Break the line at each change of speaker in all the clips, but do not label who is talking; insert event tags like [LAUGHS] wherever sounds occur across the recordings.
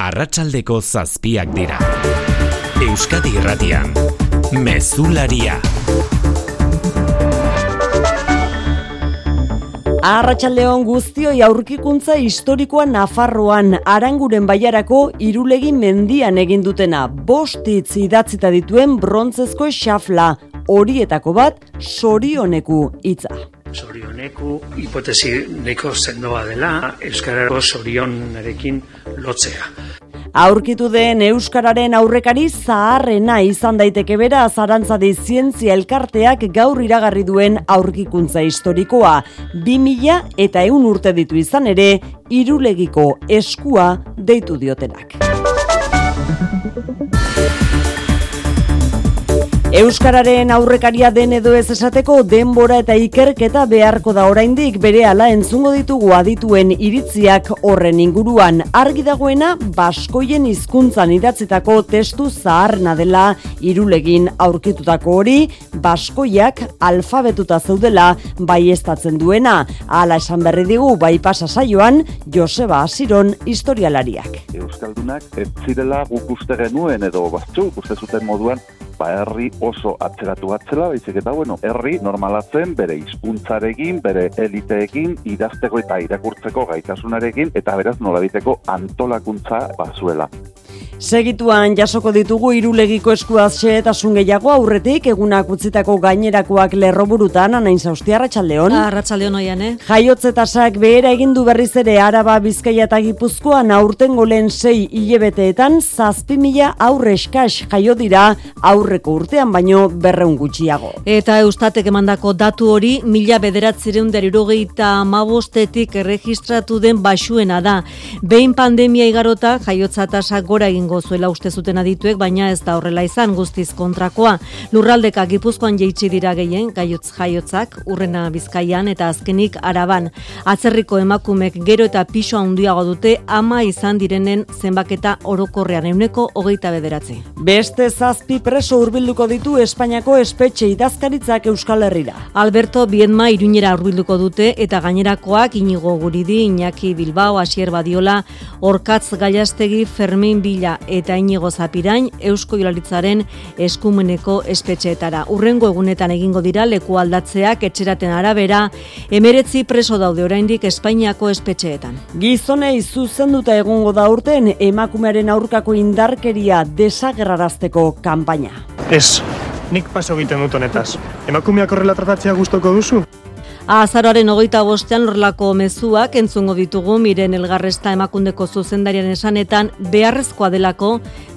arratsaldeko zazpiak dira. Euskadi irratian, mezularia.
Arratxaldeon guztioi aurkikuntza historikoa Nafarroan aranguren baiarako irulegi mendian egin dutena bostitz idatzita dituen brontzezko xafla horietako bat sorioneku hitza.
Sorioneku hipotesi neko zendoa dela Euskarako sorionarekin lotzea.
Aurkitu den Euskararen aurrekari zaharrena izan daiteke bera zarantzadi zientzia elkarteak gaur iragarri duen aurkikuntza historikoa. 2000 eta eun urte ditu izan ere, irulegiko eskua deitu diotenak. Euskararen aurrekaria den edo ez esateko denbora eta ikerketa beharko da oraindik bere ala entzungo ditugu adituen iritziak horren inguruan. Argi dagoena baskoien hizkuntzan idatzitako testu zaharna dela irulegin aurkitutako hori baskoiak alfabetuta zeudela baiestatzen duena. Hala esan berri digu bai pasa saioan Joseba Asiron historialariak.
Euskaldunak ez zirela guk uste genuen edo batzuk uste zuten moduan ba, herri oso atzeratu batzela, baizik eta, bueno, herri normalatzen bere hizkuntzarekin, bere eliteekin, idazteko eta irakurtzeko gaitasunarekin, eta beraz nolabiteko antolakuntza bazuela.
Segituan jasoko ditugu irulegiko eskuaz xeetasun gehiago aurretik egunak utzitako gainerakoak lerroburutan anain zaustia Arratxaldeon.
Arratxaldeon oian, eh?
Jaiotzetasak behera egindu berriz ere araba bizkaia eta gipuzkoan aurten golen sei hilebeteetan zazpi mila aurre eskaz jaio dira aurreko urtean baino berreun gutxiago.
Eta eustatek emandako datu hori mila bederatzireun derirogeita mabostetik erregistratu den basuena da. Behin pandemia igarota jaiotzatasak gora egin izango zuela uste zuten adituek, baina ez da horrela izan guztiz kontrakoa. Lurraldeka Gipuzkoan jeitsi dira gehien gaiotz jaiotzak, urrena Bizkaian eta azkenik Araban. Atzerriko emakumek gero eta piso handiago dute ama izan direnen zenbaketa orokorrean euneko hogeita bederatzi.
Beste zazpi preso hurbilduko ditu Espainiako espetxe idazkaritzak Euskal Herrira.
Alberto Biedma iruñera hurbilduko dute eta gainerakoak inigo guridi, Iñaki Bilbao, Asier Badiola, Orkatz Gaiastegi, Fermin Bila eta inigo zapirain Eusko Jolaritzaren eskumeneko espetxeetara. Urrengo egunetan egingo dira leku aldatzeak etxeraten arabera, emeretzi preso daude oraindik Espainiako espetxeetan.
Gizonei zuzenduta egongo da urten emakumearen aurkako indarkeria desagerrarazteko kanpaina.
Ez, nik paso egiten dut honetaz. Emakumeak horrela tratatzea gustoko duzu?
Azaroaren hogeita bostean horrelako mezuak entzungo ditugu miren elgarresta emakundeko zuzendarian esanetan beharrezkoa delako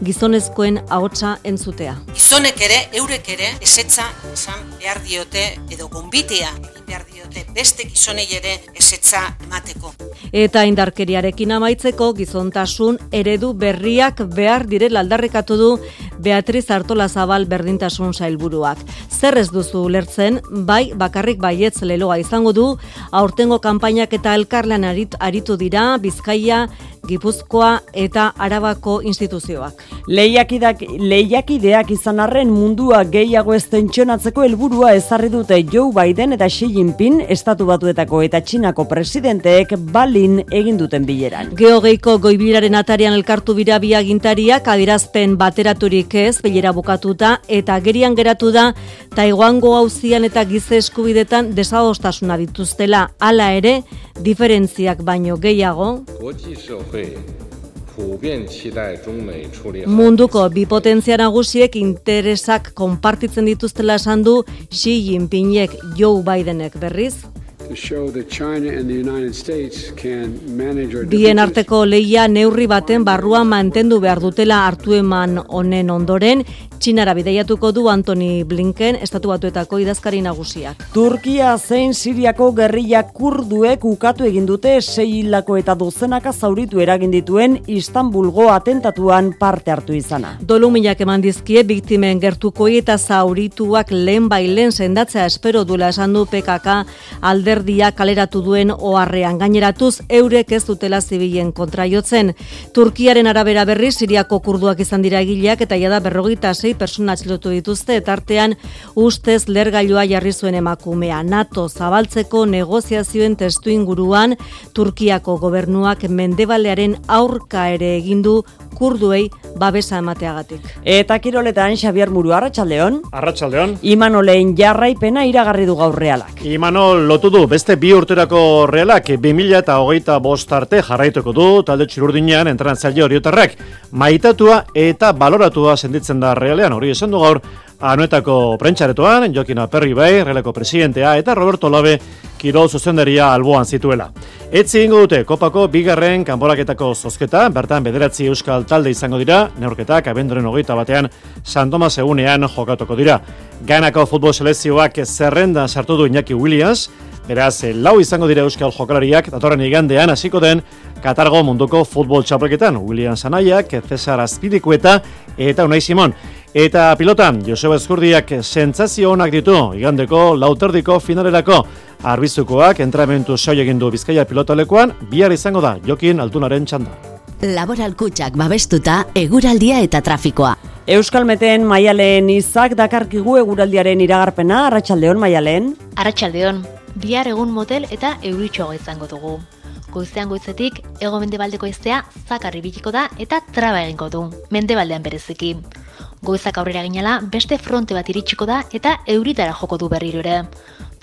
gizonezkoen ahotsa entzutea.
Gizonek ere, eurek ere, esetza esan behar diote edo gombitea egin behar diote beste gizonei ere esetza emateko.
Eta indarkeriarekin amaitzeko gizontasun eredu berriak behar direla aldarrekatu du Beatriz Artola Zabal berdintasun sailburuak. Zer ez duzu ulertzen, bai bakarrik baietz leloa izango du, aurtengo kanpainak eta elkarlan aritu dira Bizkaia, Gipuzkoa eta Arabako instituzioak.
Lehiakidak, lehiakideak izan arren mundua gehiago ez tentsionatzeko helburua ezarri dute Joe Biden eta Xi Jinping estatu batuetako eta Txinako presidenteek balin egin duten bileran.
Geogeiko goibilaren atarian elkartu bira biagintariak adirazpen bateraturik ez bilera bukatuta eta gerian geratu da Taiwango hauzian eta gize eskubidetan desadostasuna dituztela hala ere diferentziak baino gehiago Munduko bipotentzia nagusiek interesak konpartitzen dituztela esan du Xi Jinpingek Joe Bidenek berriz. Bien arteko leia neurri baten barrua mantendu behar dutela hartu eman honen ondoren, Txinara bideiatuko du Antoni Blinken, estatu batuetako idazkari nagusiak.
Turkia zein Siriako gerrilla kurduek ukatu egin dute sei hilako eta dozenaka zauritu eragin dituen Istanbulgo atentatuan parte hartu izana.
Doluminak eman dizkie biktimen gertukoi eta zaurituak lehen bailen sendatzea espero duela esan du PKK alder alderdia kaleratu duen oharrean gaineratuz eurek ez dutela zibilen kontra jotzen. Turkiaren arabera berri Siriako kurduak izan dira egileak eta jada berrogeita sei persona atxilotu dituzte eta artean ustez lergailua jarri zuen emakumea. NATO zabaltzeko negoziazioen testu inguruan Turkiako gobernuak mendebalearen aurka ere egindu kurduei babesa emateagatik.
Eta kiroletan Xabier Muru Arratsaldeon.
Arratsaldeon.
Imanolen jarraipena iragarri du gaur realak.
Imanol lotu du beste bi urterako realak 2000 eta hogeita bost arte jarraituko du talde txururdinean entrenatzaile horiotarrak. Maitatua eta baloratua senditzen da realean hori esan du gaur anuetako prentxaretoan, Jokin Aperri bai, releko presidentea eta Roberto Labe kirol zuzendaria alboan zituela. Etzi ingo dute, kopako bigarren kanboraketako zozketa, bertan bederatzi euskal talde izango dira, neurketak abenduren hogeita batean San Tomas egunean jokatuko dira. Ganako futbol selezioak zerrendan sartu du Iñaki Williams, beraz, lau izango dira euskal jokalariak, datorren igandean hasiko den Katargo munduko futbol txapelketan, Williams Anaiak, Cesar Azpidikueta eta Unai Simon. Eta pilotan, Joseba Eskurdiak sentsazio onak ditu, igandeko lauterdiko finalerako arbizukoak entramentu soi egin du Bizkaia pilotalekuan, bihar izango da Jokin Altunaren txanda.
Laboral kutsak babestuta eguraldia eta trafikoa.
Euskalmeten maialen izak dakarkigu eguraldiaren iragarpena, Arratsaldeon maialen.
Arratsaldeon, bihar egun motel eta euritxoa izango dugu. Goizean goizetik, ego mendebaldeko iztea zakarri bitiko da eta traba egingo du, mendebaldean bereziki. Goizak aurrera ginela, beste fronte bat iritsiko da eta euritara joko du berriro ere.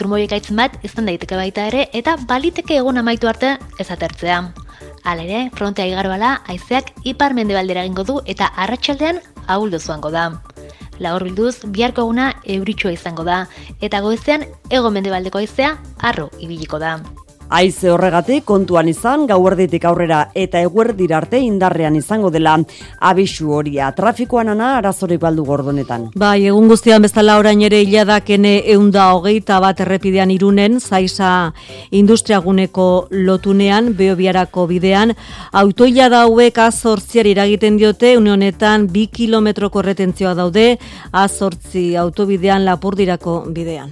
Turmoiek aitzen bat izan daiteke baita ere eta baliteke egun amaitu arte ez atertzea. Hala ere, frontea igarroala, haizeak ipar mendebaldera egingo du eta arratsaldean ahuldo zuango da. Laur bilduz, biharko eguna euritxoa izango da, eta goizean ego mendebaldeko haizea arro ibiliko da.
Aize horregatik kontuan izan gauerditik aurrera eta eguerdira arte indarrean izango dela abisu horia. Trafikoan ana arazorik baldu gordonetan.
Bai, egun guztian bezala orain ere hiladakene eunda hogeita bat errepidean irunen, zaiza industriaguneko lotunean, beobiarako bidean, autoia dauek azortziar iragiten diote, unionetan bi kilometroko retentzioa daude, azortzi autobidean lapurdirako bidean.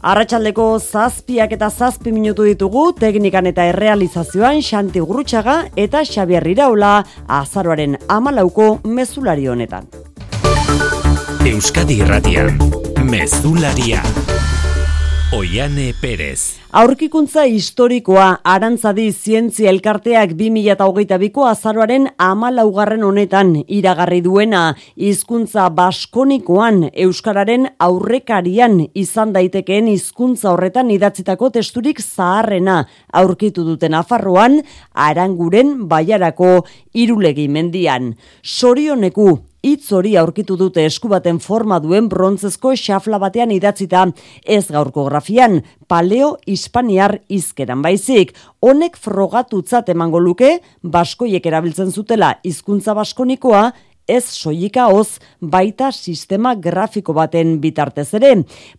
Arratxaldeko zazpiak eta zazpi minutu ditugu teknikan eta errealizazioan Xanti Gurutxaga eta Xabier Iraula azaroaren amalauko mezulari honetan.
Euskadi Irratian, Mezularia. Oiane Perez.
Aurkikuntza historikoa arantzadi zientzia elkarteak 2008ko azaroaren amalaugarren honetan iragarri duena hizkuntza baskonikoan Euskararen aurrekarian izan daitekeen hizkuntza horretan idatzitako testurik zaharrena aurkitu duten afarroan aranguren baiarako irulegi mendian. Sorioneku hitz hori aurkitu dute esku baten forma duen brontzezko xafla batean idatzita ez gaurko grafian, paleo hispaniar izkeran baizik. Honek frogatutzat emango luke, baskoiek erabiltzen zutela hizkuntza baskonikoa, ez soilika hoz baita sistema grafiko baten bitartez ere.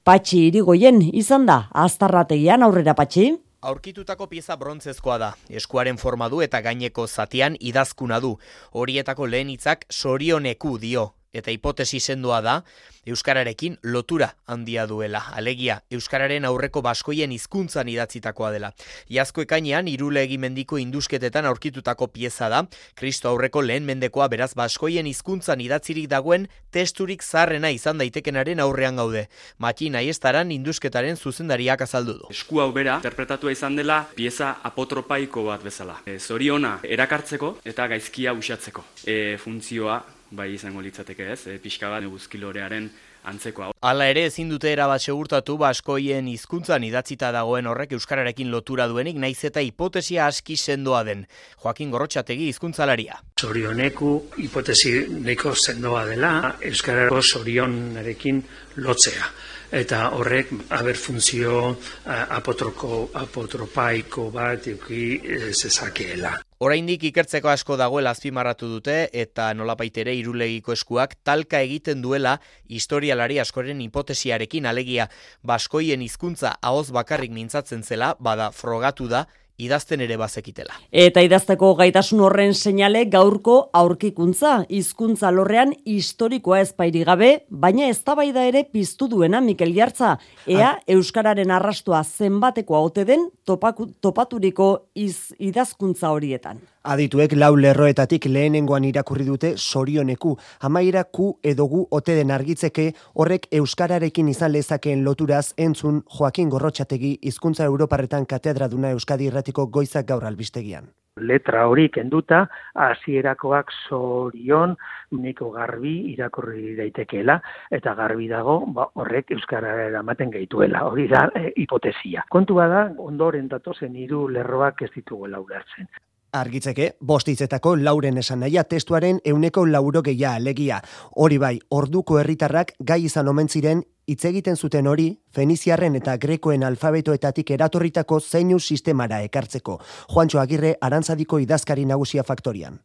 Patxi irigoien izan da, aztarrategian aurrera patxi?
Aurkitutako pieza brontzezkoa da, eskuaren forma du eta gaineko zatian idazkuna du. Horietako lehen hitzak sorioneku dio, eta hipotesi sendoa da, Euskararekin lotura handia duela. Alegia, Euskararen aurreko baskoien hizkuntzan idatzitakoa dela. Iazko ekainean, irule egimendiko indusketetan aurkitutako pieza da, Kristo aurreko lehen mendekoa beraz baskoien hizkuntzan idatzirik dagoen testurik zarrena izan daitekenaren aurrean gaude. Maki nahi estaran indusketaren zuzendariak azaldu du.
Esku hau bera, interpretatua izan dela, pieza apotropaiko bat bezala. E, zoriona erakartzeko eta gaizkia usatzeko. E, funtzioa bai izango litzateke ez, e, pixka bat neguzkilorearen antzekoa.
Hala ere ezin dute erabat segurtatu baskoien hizkuntzan idatzita dagoen horrek euskararekin lotura duenik naiz eta hipotesia aski sendoa den. Joakin Gorrotxategi hizkuntzalaria.
Zorioneku hipotesi neko sendoa dela euskarako zorionarekin lotzea eta horrek haber funtzio apotroko apotropaiko bat eduki e, zezakeela.
Oraindik ikertzeko asko dagoela azpimarratu dute eta nolapaitere irulegiko eskuak talka egiten duela historialari askoren hipotesiarekin alegia. Baskoien hizkuntza ahoz bakarrik mintzatzen zela bada frogatu da idazten ere bazekitela.
Eta idazteko gaitasun horren seinale gaurko aurkikuntza, hizkuntza lorrean historikoa ezpairi gabe, baina eztabaida ere piztu duena Mikel Jartza, ea euskararen arrastua zenbatekoa ote den topaku, topaturiko iz, idazkuntza horietan.
Adituek lau lerroetatik lehenengoan irakurri dute sorioneku, amaira ku edo gu ote den argitzeke horrek euskararekin izan lezakeen loturaz entzun Joaquin Gorrotxategi hizkuntza Europarretan katedraduna Euskadi Irratiko goizak gaur albistegian.
Letra hori kenduta, hasierakoak sorion, uniko garbi irakurri daitekeela, eta garbi dago, ba, horrek euskara eramaten gaituela, hori da e, hipotesia. Kontua da, ondoren datozen hiru lerroak ez dituguela ulertzen.
Argitzeke, bostitzetako lauren esan nahia testuaren euneko lauro geia alegia. Hori bai, orduko herritarrak gai izan omen ziren hitz egiten zuten hori, Feniziarren eta Grekoen alfabetoetatik eratorritako zeinu sistemara ekartzeko. Juancho Agirre arantzadiko idazkari nagusia faktorian.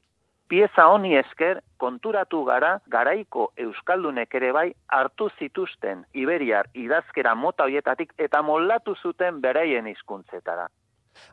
Pieza honi esker konturatu gara garaiko euskaldunek ere bai hartu zituzten Iberiar idazkera mota hoietatik eta moldatu zuten beraien hizkuntzetara.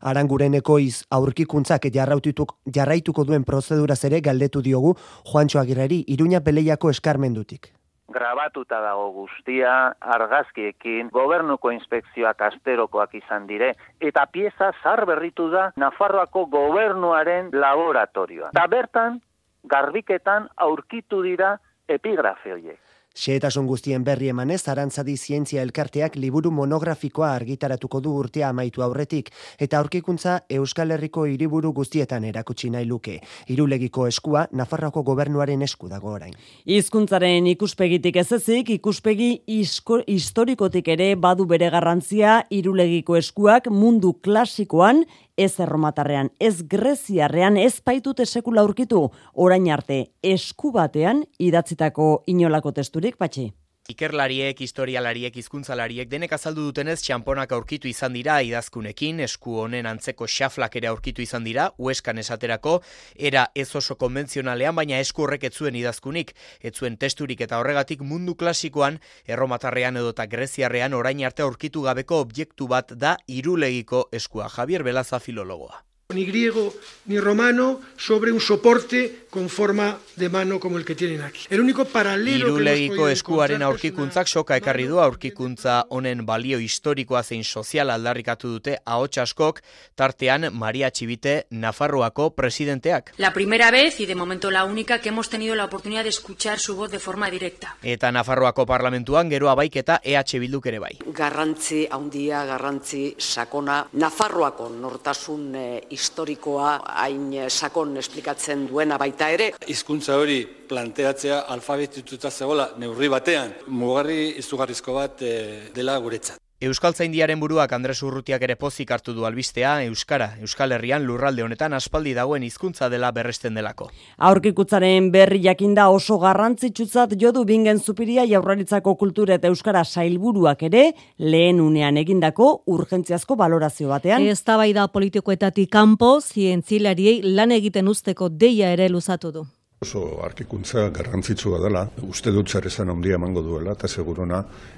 Arangureneko iz aurkikuntzak jarraituko duen prozeduraz ere galdetu diogu Juancho Agirreri Iruña Peleiako eskarmendutik.
Grabatuta dago guztia, argazkiekin, gobernuko inspekzioak asterokoak izan dire, eta pieza zar berritu da Nafarroako gobernuaren laboratorioa. Da bertan, garbiketan aurkitu dira epigrafe horiek.
Xehetasun guztien berri emanez, arantzadi zientzia elkarteak liburu monografikoa argitaratuko du urtea amaitu aurretik, eta aurkikuntza Euskal Herriko hiriburu guztietan erakutsi nahi luke. Irulegiko eskua, Nafarroako gobernuaren esku dago orain.
Hizkuntzaren ikuspegitik ez ezik, ikuspegi isko, historikotik ere badu bere garrantzia irulegiko eskuak mundu klasikoan ez erromatarrean, ez greziarrean, ez baitute sekula aurkitu, orain arte esku batean idatzitako inolako testurik, patxi.
Ikerlariek, historialariek, hizkuntzalariek denek azaldu dutenez txamponak aurkitu izan dira idazkunekin, esku honen antzeko xaflak ere aurkitu izan dira, ueskan esaterako, era ez oso konbentzionalean, baina esku horrek etzuen idazkunik, etzuen testurik eta horregatik mundu klasikoan, erromatarrean edo eta greziarrean orain arte aurkitu gabeko objektu bat da irulegiko eskua. Javier Belaza filologoa
ni griego ni romano sobre un soporte con forma de mano como el que tienen aquí. El único paralelo
Irulegiko eskuaren aurkikuntzak soka ekarri du aurkikuntza honen balio historikoa zein sozial aldarrikatu dute ahots askok tartean Maria Txibite Nafarroako presidenteak.
La primera vez y de momento la única que hemos tenido la oportunidad de escuchar su voz de forma directa.
Eta Nafarroako parlamentuan gero abaiketa EH Bilduk ere bai.
Garrantzi handia, garrantzi sakona Nafarroako nortasun eh, historikoa hain sakon esplikatzen duena baita ere.
Hizkuntza hori planteatzea alfabetituta zegoela neurri batean, mugarri izugarrizko bat eh, dela guretzat.
Euskal Zaindiaren buruak Andres Urrutiak ere pozik hartu du albistea, Euskara, Euskal Herrian lurralde honetan aspaldi dagoen hizkuntza dela berresten delako.
Aurkikutzaren berri jakinda oso garrantzitsutzat jodu bingen zupiria jaurraritzako kultura eta Euskara sailburuak ere lehen unean egindako urgentziazko balorazio batean.
Ez da politikoetatik kanpo, zientzilariei lan egiten usteko deia ere luzatu du.
Oso arkikuntza garrantzitsua dela, uste dut zer esan ondia emango duela, eta seguruna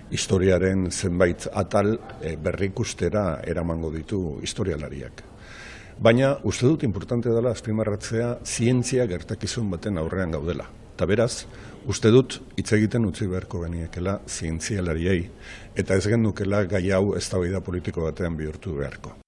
historiaren zenbait atal e, berrikustera eramango ditu historialariak. Baina uste dut importante dela azpimarratzea zientzia gertakizun baten aurrean gaudela. Eta beraz, uste dut hitz egiten utzi beharko geniekela zientzialariei, eta ez gendukela gai hau ez politiko batean bihurtu beharko.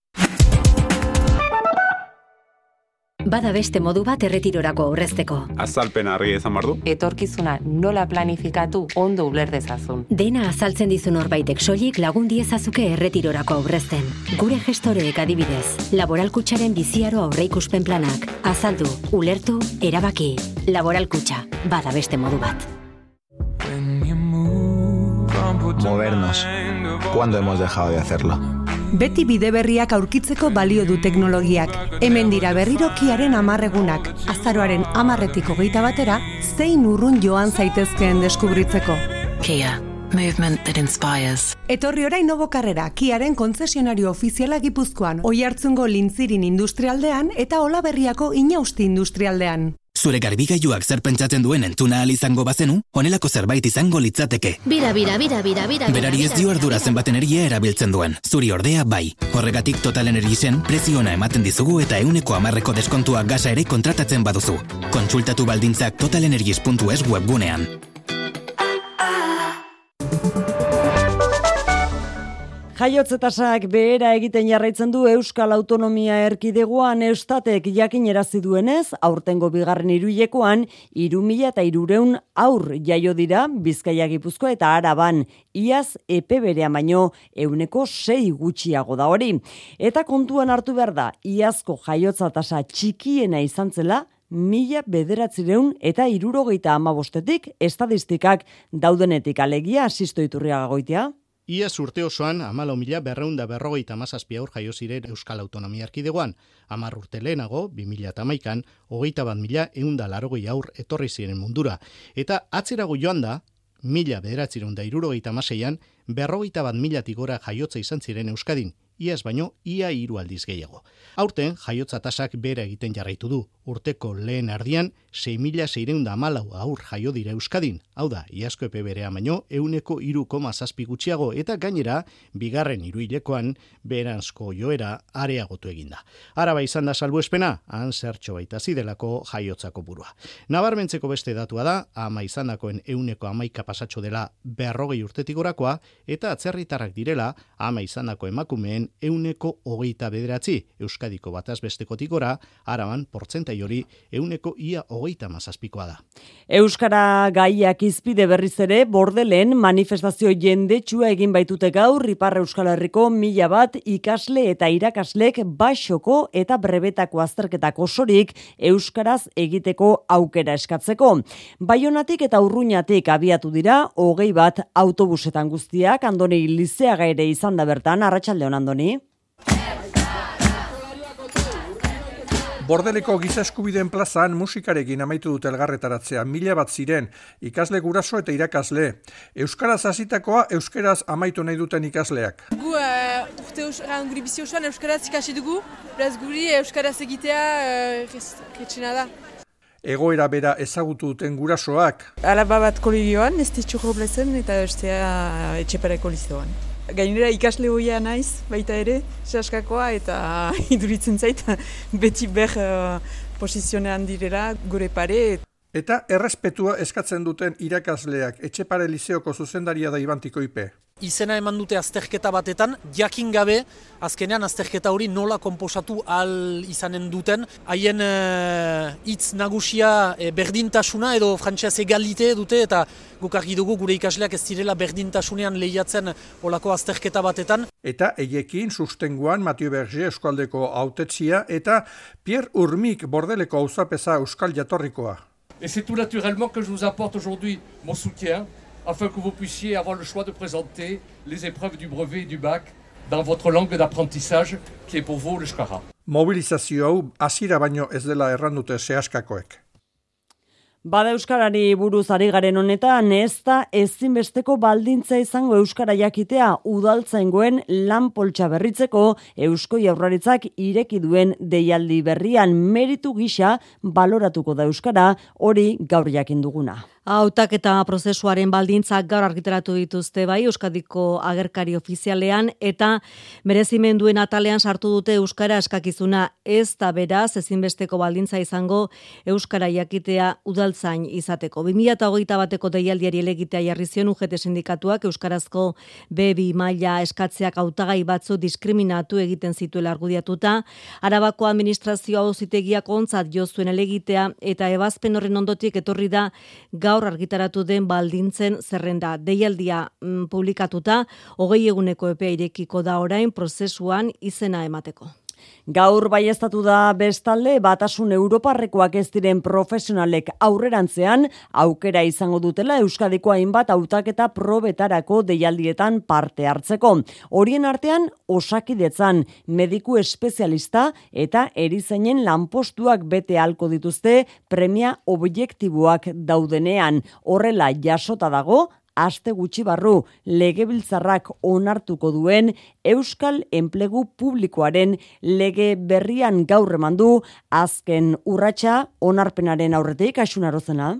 Bada beste modu bat erretirorako aurrezteko.
Azalpen harri ezan bardu?
Etorkizuna nola planifikatu ondo uler dezazun.
Dena azaltzen dizun horbaitek soilik lagun diezazuke erretirorako aurrezten. Gure gestoreek adibidez, laboralkutsaren biziaro aurreikuspen planak. Azaldu, ulertu, erabaki. Laboralkutxa, bada beste modu bat.
Movernos. ¿Cuándo hemos dejado de hacerlo?
Beti bide berriak aurkitzeko balio du teknologiak. Hemen dira berrirokiaren amarregunak. Azaroaren amarretiko geita batera, zein urrun joan zaitezkeen deskubritzeko.
Kia, movement that inspires.
Etorri orain nobo karrera, Kiaren konzesionario ofiziala gipuzkoan, oi hartzungo lintzirin industrialdean eta olaberriako inausti industrialdean.
Zure garbigailuak zer pentsatzen duen entzuna al izango bazenu, honelako zerbait izango litzateke.
Bira, bira, bira, bira, bira.
Berari ez dio ardura zenbat energia erabiltzen duen. Zuri ordea bai. Horregatik Total Energiesen preziona ematen dizugu eta euneko amarreko deskontua gasa ere kontratatzen baduzu. Kontsultatu baldintzak totalenergies.es webgunean.
Jaiotzetasak behera egiten jarraitzen du Euskal Autonomia Erkidegoan eustatek jakin erazi duenez, aurtengo bigarren iruilekoan, iru mila eta irureun aur jaio dira, Bizkaia Gipuzkoa eta Araban, iaz epe berean baino euneko sei gutxiago da hori. Eta kontuan hartu behar da, iazko jaiotza tasa txikiena izan zela, mila bederatzireun eta irurogeita amabostetik estadistikak daudenetik alegia asisto iturriaga goitea.
Iaz urte osoan, amala mila berreunda berrogeita mazazpi aur jaio ziren Euskal Autonomia Erkidegoan. Amar urte lehenago, 2000 eta maikan, hogeita bat mila eunda larogei aur etorri ziren mundura. Eta atzerago joan da, mila bederatzerunda irurogeita maseian, berrogeita bat mila tigora jaiotza izan ziren Euskadin, iaz baino ia hiru aldiz gehiago. Aurten, jaiotza tasak bera egiten jarraitu du. Urteko lehen ardian, 6.600 amalau aur jaio dira Euskadin. Hau da, iazko epe berea baino, euneko iru koma zazpi gutxiago eta gainera, bigarren iruilekoan, beranzko joera areagotu eginda. Araba izan da salbu espena, han zertxo baita zidelako jaiotzako burua. Nabarmentzeko beste datua da, ama izan dakoen euneko amaika pasatxo dela berrogei urtetik orakoa, eta atzerritarrak direla, ama izan dako euneko hogeita bederatzi, Euskadiko bataz besteko tikora, araban portzentai hori euneko ia hogeita mazazpikoa da.
Euskara gaiak izpide berriz ere, bordelen manifestazio jendetsua egin baitute gaur, Ipar Euskal Herriko mila bat ikasle eta irakaslek basoko eta brebetako azterketak osorik Euskaraz egiteko aukera eskatzeko. Baionatik eta urruñatik abiatu dira, hogei bat autobusetan guztiak, andoni lizeaga ere izan da bertan, arratsaldeon andoni.
Bordeleko giza eskubideen plazan musikarekin amaitu dute elgarretaratzea mila bat ziren ikasle guraso eta irakasle. Euskaraz hasitakoa euskeraz amaitu nahi duten ikasleak.
Gu uh, urte osoan, guri bizi osoan euskaraz ikasi dugu, beraz guri euskaraz egitea uh, da.
Egoera bera ezagutu duten gurasoak.
Alaba bat kolegioan, ez ditxurro blezen eta estea etxepareko lizoan gainera ikasle hoia naiz, baita ere, saskakoa, eta [LAUGHS] iduritzen zait, beti ber uh, posizionean direla gure pare.
Eta errespetua eskatzen duten irakasleak, etxepare liseoko zuzendaria da ibantiko ipe
izena eman dute azterketa batetan, jakin gabe, azkenean azterketa hori nola komposatu al izanen duten, haien eh, hitz nagusia e, berdintasuna edo frantxeaz egalite dute, eta guk argi dugu gure ikasleak ez direla berdintasunean lehiatzen olako azterketa batetan.
Eta eiekin sustenguan Matio Berger eskualdeko autetzia eta Pierre Urmik bordeleko auzapeza euskal jatorrikoa.
Et c'est tout naturellement que je vous apporte aujourd'hui mon soutien afin que vous puissiez avoir le choix de présenter les épreuves du brevet et du bac dans votre langue d'apprentissage qui est pour vous le Shkara.
Mobilizazio hau hasiera baino ez dela errandute sehaskakoek.
Bada Euskarari buruz ari garen honetan, ez da ezinbesteko baldintza izango Euskara jakitea udaltzaingoen lan poltsa berritzeko Eusko Jaurlaritzak ireki duen deialdi berrian meritu gisa baloratuko da Euskara hori gaur jakin duguna.
Hautak eta prozesuaren baldintzak gaur argitaratu dituzte bai Euskadiko agerkari ofizialean eta merezimenduen atalean sartu dute Euskara eskakizuna ez da beraz ezinbesteko baldintza izango Euskara jakitea udaltzain izateko. 2008 bateko deialdiari elegitea jarri zion UGT sindikatuak Euskarazko B2 maila eskatzeak hautagai batzu diskriminatu egiten zituela argudiatuta. Arabako administrazioa auzitegiak ontzat jo zuen elegitea eta ebazpen horren ondotik etorri da gaur gaur argitaratu den baldintzen zerrenda deialdia mm, publikatuta, hogei eguneko epea irekiko da orain prozesuan izena emateko.
Gaur baiestatu da bestalde batasun Europarrekoak ez diren profesionalek aurrerantzean aukera izango dutela Euskadiko hainbat hautaketa probetarako deialdietan parte hartzeko. Horien artean osakidetzan mediku espezialista eta erizainen lanpostuak bete halko dituzte premia objektiboak daudenean. Horrela jasota dago aste gutxi barru legebiltzarrak onartuko duen Euskal Enplegu Publikoaren lege berrian gaur emandu azken urratsa onarpenaren aurretik asunarozena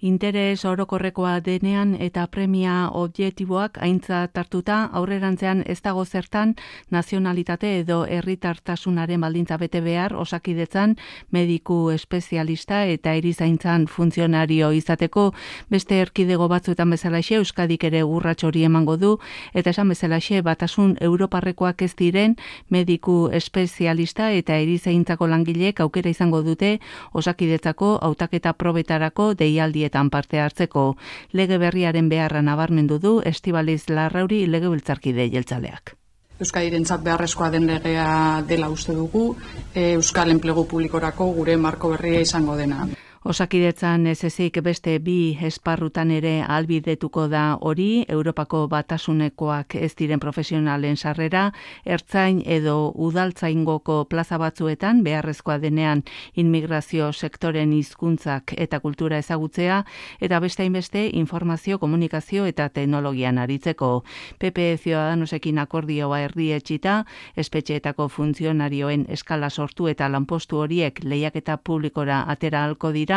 interes orokorrekoa denean eta premia objektiboak aintza tartuta aurrerantzean ez dago zertan nazionalitate edo herritartasunaren baldintza bete behar osakidetzan mediku espezialista eta erizaintzan funtzionario izateko. Beste erkidego batzuetan bezalaxe Euskadik ere urrats hori emango du eta esan bezalaxe batasun europarrekoak ez diren mediku espezialista eta erizaintzako langileek aukera izango dute osakidetzako hautaketa probetarako deialdi ekitaldietan parte hartzeko lege berriaren beharra nabarmendu du Estibaliz Larrauri legebiltzarkide jeltzaleak.
Euskadirentzat beharrezkoa den legea dela uste dugu, Euskal Enplegu Publikorako gure marko berria izango dena.
Osakidetzan ez ezik beste bi esparrutan ere albidetuko da hori, Europako batasunekoak ez diren profesionalen sarrera, ertzain edo udaltzaingoko plaza batzuetan beharrezkoa denean inmigrazio sektoren hizkuntzak eta kultura ezagutzea, eta beste hainbeste informazio, komunikazio eta teknologian aritzeko. PP Ciudadanosekin akordioa erdietxita, espetxeetako funtzionarioen eskala sortu eta lanpostu horiek lehiaketa publikora atera halko dira,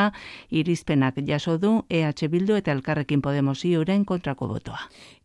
irizpenak jaso du EH Bildu eta Elkarrekin Podemos iuren kontrako botoa.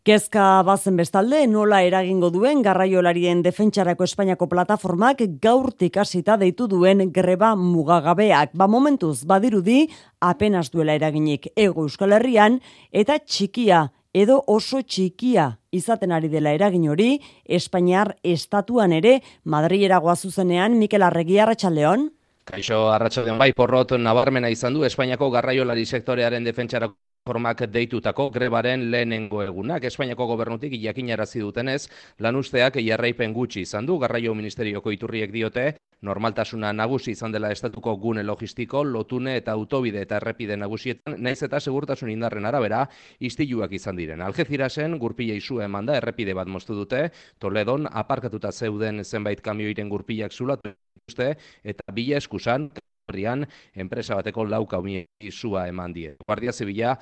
Kezka bazen bestalde, nola eragingo duen garraiolarien defentsarako Espainiako plataformak gaurtik hasita deitu duen greba mugagabeak. Ba momentuz, badirudi, apenas duela eraginik ego Euskal Herrian, eta txikia edo oso txikia izaten ari dela eragin hori, Espainiar estatuan ere, Madrilera zuzenean Mikel Arregi Arratxaldeon.
Kaixo arratsaldean bai porrot nabarmena izan du Espainiako garraiolari sektorearen defentsarako formak deitutako grebaren lehenengo egunak. Espainiako gobernutik jakinarazi dutenez, lanusteak jarraipen gutxi izan du garraio ministerioko iturriek diote, normaltasuna nagusi izan dela estatuko gune logistiko, lotune eta autobide eta errepide nagusietan, naiz eta segurtasun indarren arabera, istiluak izan diren. Algezirasen, gurpila isu eman da, errepide bat moztu dute, Toledon, aparkatuta zeuden zenbait kamioiren gurpilak zulatu eta bila eskusan, herrian enpresa bateko lauka izua eman die. Guardia Zibila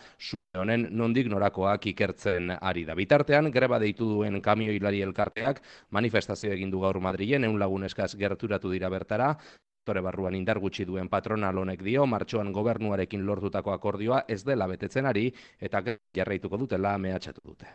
honen nondik norakoak ikertzen ari da. Bitartean, greba deitu duen kamioilari elkarteak manifestazio egin du gaur Madrilen, eun lagun eskaz gerturatu dira bertara, Tore barruan indar gutxi duen patronal honek dio, martxoan gobernuarekin lortutako akordioa ez dela betetzen ari, eta jarraituko dutela mehatxatu dute.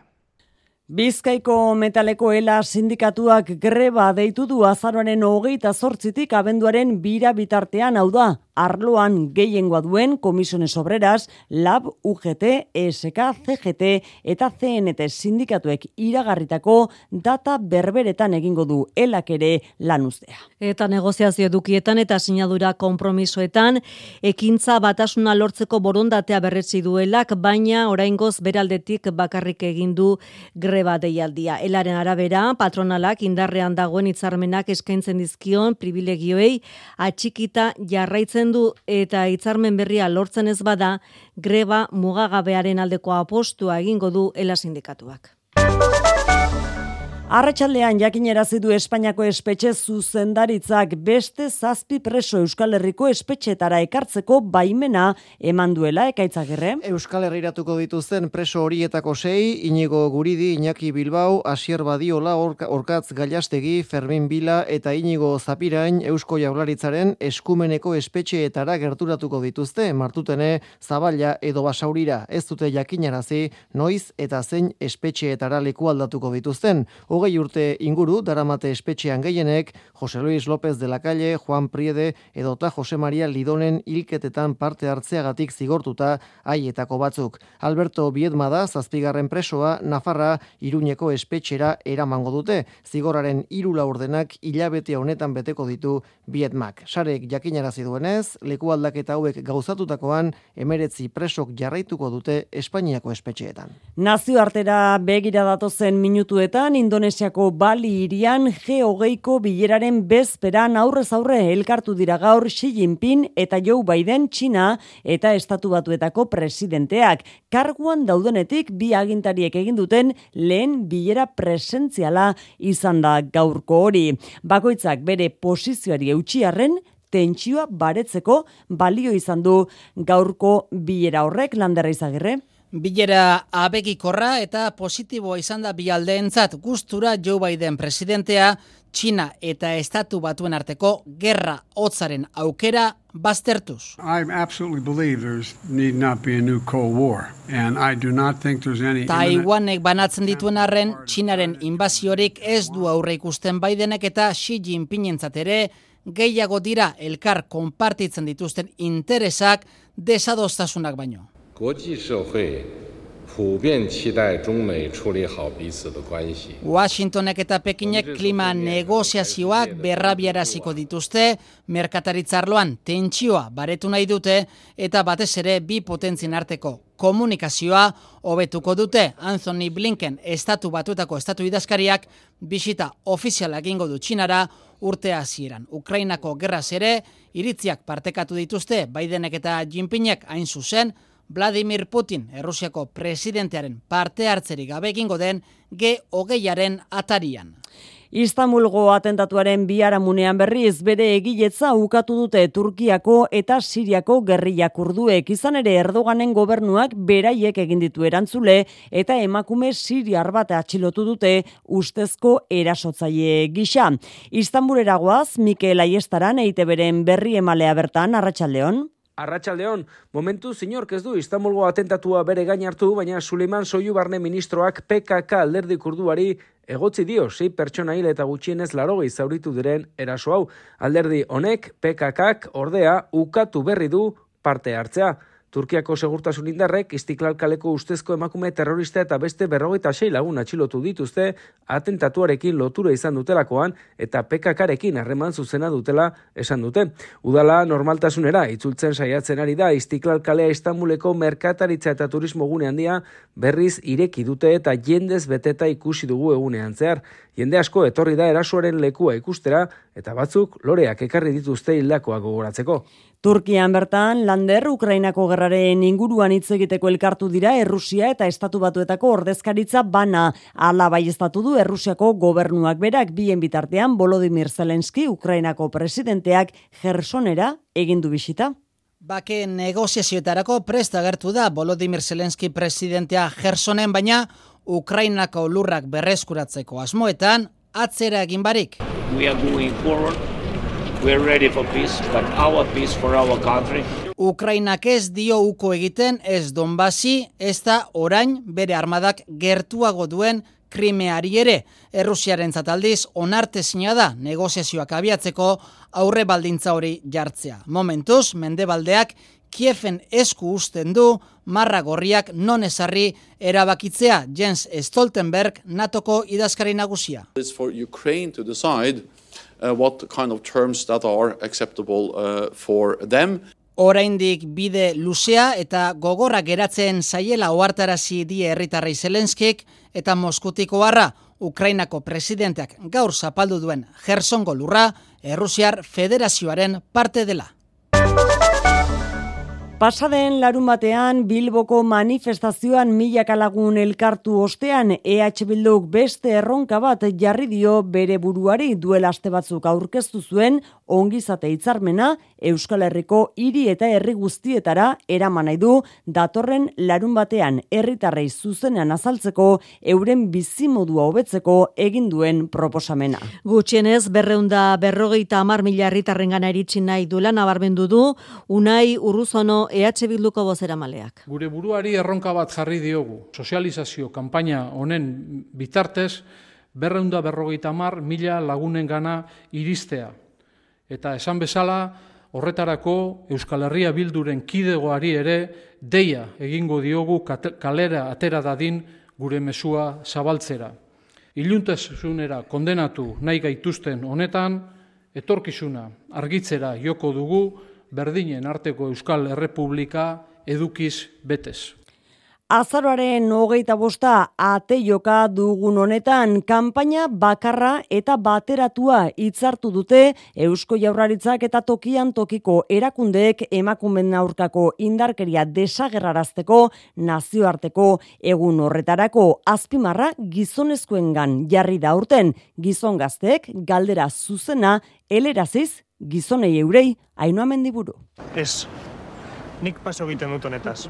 Bizkaiko metaleko ela sindikatuak greba deitu du azaroaren hogeita zortzitik abenduaren bira bitartean hau da, arloan gehiengoa duen komisiones obreras, LAB, UGT, ESK, CGT eta CNT sindikatuek iragarritako data berberetan egingo du elak ere lanuztea.
Eta negoziazio edukietan eta sinadura konpromisoetan, ekintza batasuna lortzeko borondatea berretzi duelak, baina oraingoz beraldetik bakarrik egin du greba deialdia. Elaren arabera, patronalak indarrean dagoen hitzarmenak eskaintzen dizkion privilegioei atxikita jarraitzen du eta hitzarmen berria lortzen ez bada, greba mugagabearen aldeko apostua egingo du ela sindikatuak.
Arratxaldean jakinerazi du Espainiako espetxe zuzendaritzak beste zazpi preso Euskal Herriko espetxetara ekartzeko baimena eman duela ekaitzagirre.
Euskal Herriratuko dituzten preso horietako sei, Inigo Guridi, Iñaki Bilbao, Asier Badiola, Orkatz Gailastegi, Fermin Bila eta Inigo Zapirain Eusko Jaularitzaren eskumeneko espetxeetara gerturatuko dituzte, martutene Zaballa edo Basaurira. Ez dute jakinerazi noiz eta zein espetxeetara leku aldatuko dituzten hogei urte inguru daramate espetxean gehienek Jose Luis López de la Calle, Juan Priede edota Jose Maria Lidonen hilketetan parte hartzeagatik zigortuta haietako batzuk. Alberto Biedma da zazpigarren presoa Nafarra Iruñeko espetxera eramango dute. Zigoraren hiru laurdenak hilabete honetan beteko ditu Biedmak. Sarek jakinarazi duenez, leku aldaketa hauek gauzatutakoan emeretzi presok jarraituko dute Espainiako espetxeetan.
Nazioartera begira datozen minutuetan Indone Indonesiako Bali irian G20ko bileraren bezperan aurrez aurre elkartu dira gaur Xi Jinping eta Joe Biden China eta Estatu Batuetako presidenteak. Karguan daudenetik bi agintariek egin duten lehen bilera presentziala izan da gaurko hori. Bakoitzak bere posizioari eutxiarren tentsioa baretzeko balio izan du gaurko bilera horrek landerra izagirre.
Bilera abegikorra eta positiboa izan da bialdeentzat gustura Joe Biden presidentea China eta Estatu Batuen arteko gerra hotzaren aukera baztertuz.
I absolutely believe there's need not be a new Cold War and I do not think there's any
Taiwanek banatzen dituen arren Chinaren inbaziorik ez du aurre ikusten Bidenek eta Xi Jinpingentzat ere gehiago dira elkar konpartitzen dituzten interesak desadostasunak baino.
国际社会普遍期待中美处理好彼此的关系。
Washingtonek eta Pekinek klima negoziazioak berrabiaraziko dituzte, merkataritzarloan tentsioa baretu nahi dute eta batez ere bi potentzien arteko komunikazioa hobetuko dute Anthony Blinken estatu batuetako estatu idazkariak bisita ofiziala egingo du Txinara urte hasieran. Ukrainako gerraz ere iritziak partekatu dituzte Bidenek eta Jinpingek hain zuzen Vladimir Putin, Errusiako presidentearen parte hartzerik gabe egingo den G20aren atarian.
Istanbulgo atentatuaren biharamunean berriz bere egiletza ukatu dute Turkiako eta Siriako gerrilla kurduek izan ere Erdoganen gobernuak beraiek egin ditu erantzule eta emakume siriar bat atxilotu dute ustezko erasotzaile gisa. Istanbulera goaz Mikel Aiestaran EITBren berri emalea bertan Arratsaldeon.
Arratxaldeon, momentu zinork ez du Istanbulgo atentatua bere gain hartu, baina Suleiman Soiu Barne ministroak PKK alderdi kurduari egotzi dio, sei pertsona hil eta gutxienez larogei zauritu diren eraso hau. Alderdi honek PKKak ordea ukatu berri du parte hartzea. Turkiako segurtasun indarrek istiklal kaleko ustezko emakume terrorista eta beste berrogeita sei lagun atxilotu dituzte atentatuarekin lotura izan dutelakoan eta PKKarekin harreman zuzena dutela esan dute. Udala normaltasunera itzultzen saiatzen ari da istiklal kalea Istanbuleko merkataritza eta turismo gune handia berriz ireki dute eta jendez beteta ikusi dugu egunean zehar. Jende asko etorri da erasoaren lekua ikustera eta batzuk loreak ekarri dituzte hildakoa gogoratzeko.
Turkian bertan, Lander Ukrainako gerraren inguruan hitz egiteko elkartu dira Errusia eta Estatu Batuetako ordezkaritza bana ala baiestatu du Errusiako gobernuak berak bien bitartean Volodymyr Zelensky Ukrainako presidenteak Gersonera egin du bisita.
Bake negoziazioetarako prest agertu da Volodymyr Zelensky presidentea Gersonen baina Ukrainako lurrak berreskuratzeko asmoetan atzera egin barik.
We are going forward. We're ready for peace, but our peace for our country.
Ukrainak ez dio uko egiten ez Donbasi, ez da orain bere armadak gertuago duen krimeari ere. Errusiaren zataldiz onartezina da negoziazioak abiatzeko aurre baldintza hori jartzea. Momentuz, mendebaldeak Kiefen esku usten du marra gorriak non ezarri erabakitzea Jens Stoltenberg natoko idazkari nagusia.
It's for Ukraine to decide what kind of terms that are acceptable uh, for them.
Oraindik bide luzea eta gogorra geratzen zaiela ohartarazi die herritarrei Zelenskik eta Moskutiko harra Ukrainako presidenteak gaur zapaldu duen Gersongo lurra Errusiar Federazioaren parte dela.
Pasaden larun batean Bilboko manifestazioan milaka lagun elkartu ostean EH Bilduk beste erronka bat jarri dio bere buruari duela aste batzuk aurkeztu zuen ongizate hitzarmena Euskal Herriko hiri eta herri guztietara eraman nahi du datorren larun batean herritarrei zuzenean azaltzeko euren bizimodua hobetzeko egin duen proposamena.
Gutxienez berreunda berrogeita hamar mila herritarrengana iritsi nahi duela nabarmendu du Unai Urruzono EH Bilduko bozera maleak.
Gure buruari erronka bat jarri diogu. Sozializazio kanpaina honen bitartez, berreunda berrogeita mar mila lagunen gana iristea. Eta esan bezala, horretarako Euskal Herria Bilduren kidegoari ere deia egingo diogu kalera atera dadin gure mesua zabaltzera. Iluntezunera kondenatu nahi gaituzten honetan, etorkizuna argitzera joko dugu, berdinen arteko Euskal Errepublika edukiz betez.
Azaroaren hogeita bosta ate joka dugun honetan kanpaina bakarra eta bateratua hitzartu dute Eusko Jaurlaritzak eta tokian tokiko erakundeek emakumen aurkako indarkeria desagerrarazteko nazioarteko egun horretarako azpimarra gizonezkoengan jarri da urten gizon gazteek galdera zuzena eleraziz gizonei eurei hainoa mendiburu.
Ez, nik paso egiten dut honetaz.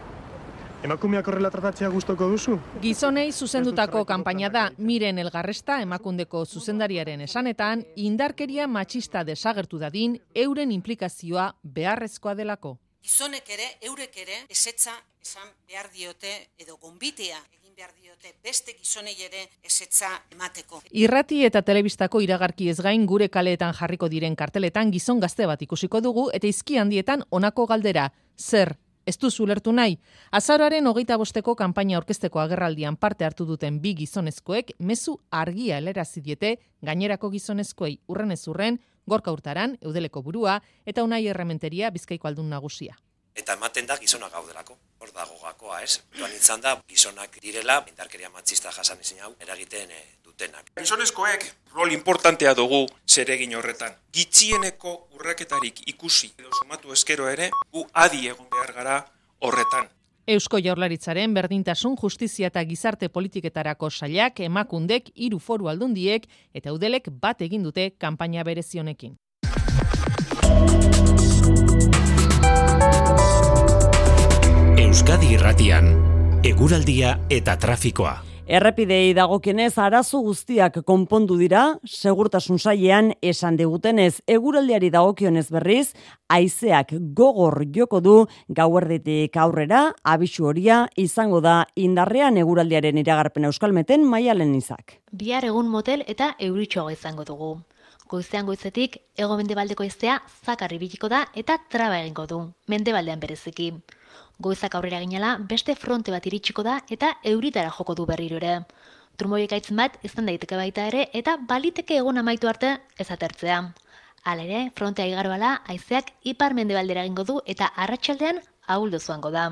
Emakumeak horrela tratatzea gustoko duzu?
Gizonei zuzendutako kanpaina da Miren Elgarresta emakundeko zuzendariaren esanetan indarkeria matxista desagertu dadin euren implikazioa beharrezkoa delako.
Gizonek ere, eurek ere, esetza esan behar diote edo gombitea egin behar diote beste gizonei ere esetza emateko.
Irrati eta telebistako iragarki ez gain gure kaleetan jarriko diren karteletan gizon gazte bat ikusiko dugu eta izki handietan honako galdera, zer Ez du zulertu nahi, azaroaren hogeita bosteko kanpaina orkesteko agerraldian parte hartu duten bi gizonezkoek mezu argia elerazi diete gainerako gizonezkoei urren ez urren, gorka urtaran, eudeleko burua, eta unai errementeria bizkaiko aldun nagusia.
Eta ematen da gizonak gaudelako, hor dago gakoa, ez? Duan izan da, gizonak direla, indarkeria matxista jasan izin hau, eragiten e, dutenak.
Gizonezkoek rol importantea dugu zeregin horretan. Gitzieneko urraketarik ikusi edo sumatu eskero ere, gu adi egon behar gara horretan.
Eusko Jaurlaritzaren berdintasun justizia eta gizarte politiketarako sailak emakundek hiru foru aldundiek eta udelek bat egin dute kanpaina berezionekin.
Euskadi Irratian, eguraldia eta trafikoa.
Errepidei dagokienez arazo guztiak konpondu dira, segurtasun sailean esan degutenez eguraldiari dagokionez berriz, haizeak gogor joko du gauerditik aurrera, abisu horia izango da indarrean eguraldiaren iragarpen euskalmeten maialen izak.
Bihar egun motel eta euritxoa izango dugu. Goizean goizetik, ego mendebaldeko iztea zakarri bitiko da eta traba egingo du, mendebaldean bereziki. Goizak aurrera ginela, beste fronte bat iritsiko da eta euritara joko du berriro ere. Trumoiek aitzen bat izan daiteke baita ere eta baliteke egun amaitu arte ez atertzea. Hala ere, frontea igaroala, haizeak ipar mendebaldera egingo du eta arratsaldean ahuldu zuango da.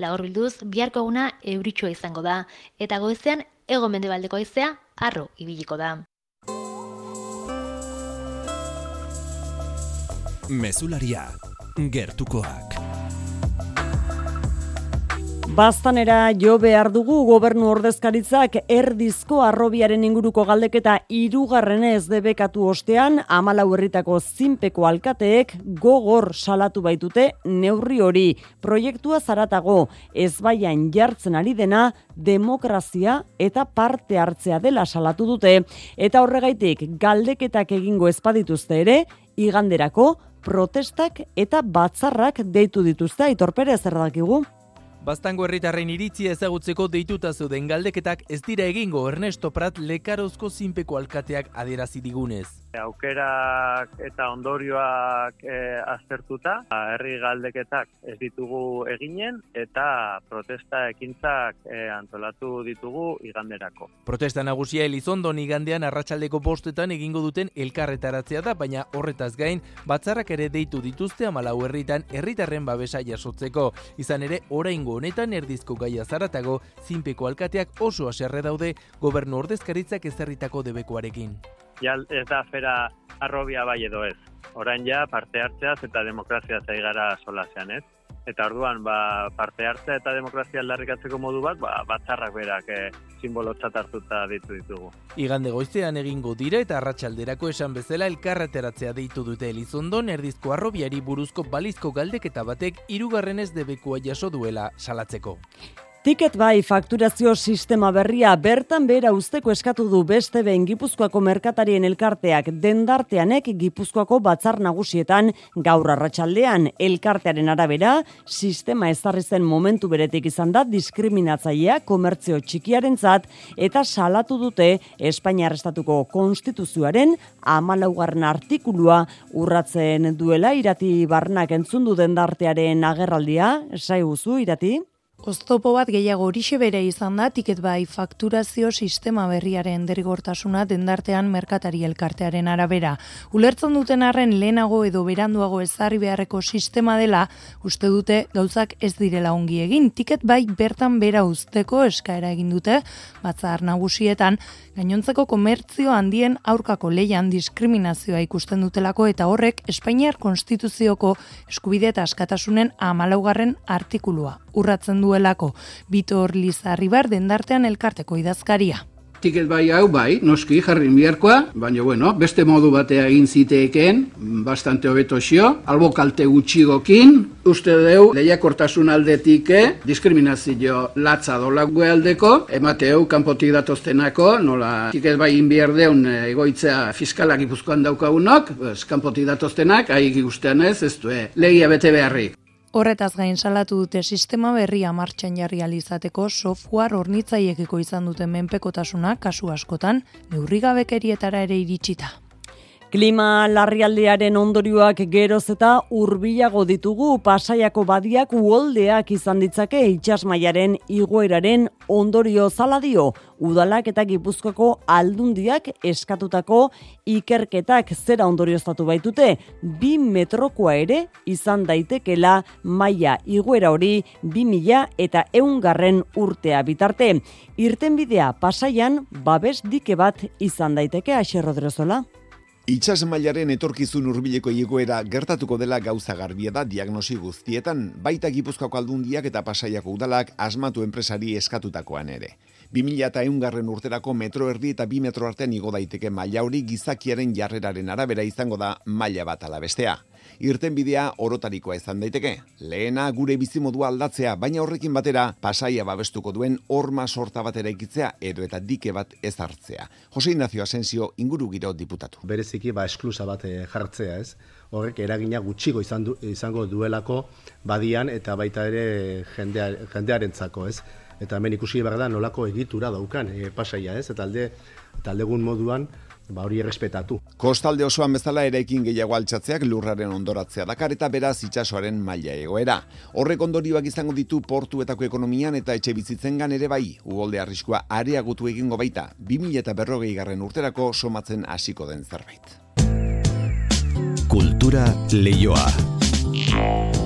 Lagor bilduz, biharko eguna euritsua izango da eta goizean ego mendebaldeko haizea arro ibiliko da.
Mesularia, gertukoak.
Bastanera jo behar dugu gobernu ordezkaritzak erdizko arrobiaren inguruko galdeketa irugarren ez debekatu ostean amalau herritako zinpeko alkateek gogor salatu baitute neurri hori. Proiektua zaratago ez baian jartzen ari dena demokrazia eta parte hartzea dela salatu dute. Eta horregaitik galdeketak egingo ezpadituzte ere, iganderako protestak eta batzarrak deitu dituzte aitorpere zer dakigu.
Bastango herritarren iritzia ezagutzeko deituta zuden galdeketak ez dira egingo Ernesto Prat lekarozko zinpeko alkateak adierazi digunez.
Aukerak eta ondorioak e, aztertuta, herri galdeketak ez ditugu eginen eta protesta ekintzak e, antolatu ditugu iganderako.
Protesta nagusia Elizondon igandean arratsaldeko postetan egingo duten elkarretaratzea da, baina horretaz gain batzarrak ere deitu dituzte amalau herritan herritarren babesa jasotzeko. Izan ere, oraingo honetan erdizko gaia zaratago, zinpeko alkateak oso aserre daude gobernu ordezkaritzak ezarritako debekoarekin.
Ja ez da afera arrobia bai edo ez. Orain ja parte hartzeaz eta demokrazia zaigara solasean ez. Eta orduan ba, parte hartzea eta demokrazia aldarrikatzeko modu bat, ba, batzarrak berak e, simbolo hartuta ditu ditugu.
Igande goizean egingo dira eta arratsalderako esan bezala elkarreteratzea deitu dute Elizondon erdizko arrobiari buruzko balizko galdeketa batek hirugarrenez debekua jaso duela salatzeko.
Tiket bai fakturazio sistema berria bertan bera usteko eskatu du beste behin Gipuzkoako merkatarien elkarteak. Dendarteanek Gipuzkoako batzar nagusietan gaur arratsaldean. Elkartearen arabera sistema ezarri zen momentu beretik izan da diskriminatzailea komertzio txikiarentzat eta salatu dute Espainiar estatuko konstituzioaren amalaugarren artikulua urratzen duela. Irati barnak entzundu dendartearen agerraldia, sai irati?
Oztopo bat gehiago horixe bere izan da, tiket bai fakturazio sistema berriaren derigortasuna dendartean merkatari elkartearen arabera. Ulertzen duten arren lehenago edo beranduago ezarri beharreko sistema dela, uste dute gauzak ez direla ongi egin. Tiket bai bertan bera usteko eskaera egin dute, batzar nagusietan, gainontzeko komertzio handien aurkako leian diskriminazioa ikusten dutelako eta horrek Espainiar Konstituzioko eskubide eta askatasunen amalaugarren artikulua urratzen duelako. Bitor Lizarribar dendartean elkarteko idazkaria.
Tiket bai hau bai, noski jarri biharkoa, baina bueno, beste modu batea egin ziteeken, bastante hobeto xio, albo kalte gutxigokin, uste deu, lehiakortasun aldetik, eh, diskriminazio latza dolak aldeko, emateu kanpotik datoztenako, nola tiket bai inbiar deun eh, egoitzea fiskalak ipuzkoan daukagunok, kanpotik datoztenak, haik guztean ez, ez du, eh, legia bete beharrik.
Horretaz gain salatu dute sistema berria martxan jarri alizateko software hornitzaiekiko izan duten menpekotasuna kasu askotan neurrigabekerietara ere iritsita.
Klima larrialdearen ondorioak geroz eta hurbilago ditugu pasaiako badiak uoldeak izan ditzake itxasmaiaren igoeraren ondorio zala dio. Udalak eta gipuzkoko aldundiak eskatutako ikerketak zera ondorioztatu baitute. Bi metrokoa ere izan daitekela maila igoera hori bi mila eta eungarren urtea bitarte. Irtenbidea pasaian babes dike bat izan daiteke aserrodrezola.
Itxas mailaren etorkizun hurbileko igoera gertatuko dela gauza garbia da diagnosi guztietan, baita Gipuzkoako aldundiak eta Pasaiako udalak asmatu enpresari eskatutakoan ere. 2000 eta eungarren urterako metro erdi eta bi metro artean igo daiteke maila hori gizakiaren jarreraren arabera izango da maila bat alabestea irtenbidea orotarikoa izan daiteke. Lehena gure bizimodua aldatzea, baina horrekin batera pasaia babestuko duen horma sorta batera ikitzea edo eta dike bat ez hartzea. Jose Ignacio Asensio inguru giro diputatu.
Bereziki ba esklusa bat eh, jartzea ez, horrek eragina gutxigo izan du, izango duelako badian eta baita ere jendear, jendearentzako ez. Eta hemen ikusi behar da nolako egitura daukan e, pasaia ez, eta alde, taldegun moduan ba hori errespetatu.
Kostalde osoan bezala eraikin gehiago altxatzeak lurraren ondoratzea dakar eta beraz itsasoaren maila egoera. Horrek ondorioak izango ditu portuetako ekonomian eta etxe bizitzengan ere bai. Ugolde arriskua areagutu egingo baita, 2000 eta berrogei garren urterako somatzen hasiko den zerbait.
Kultura leioa.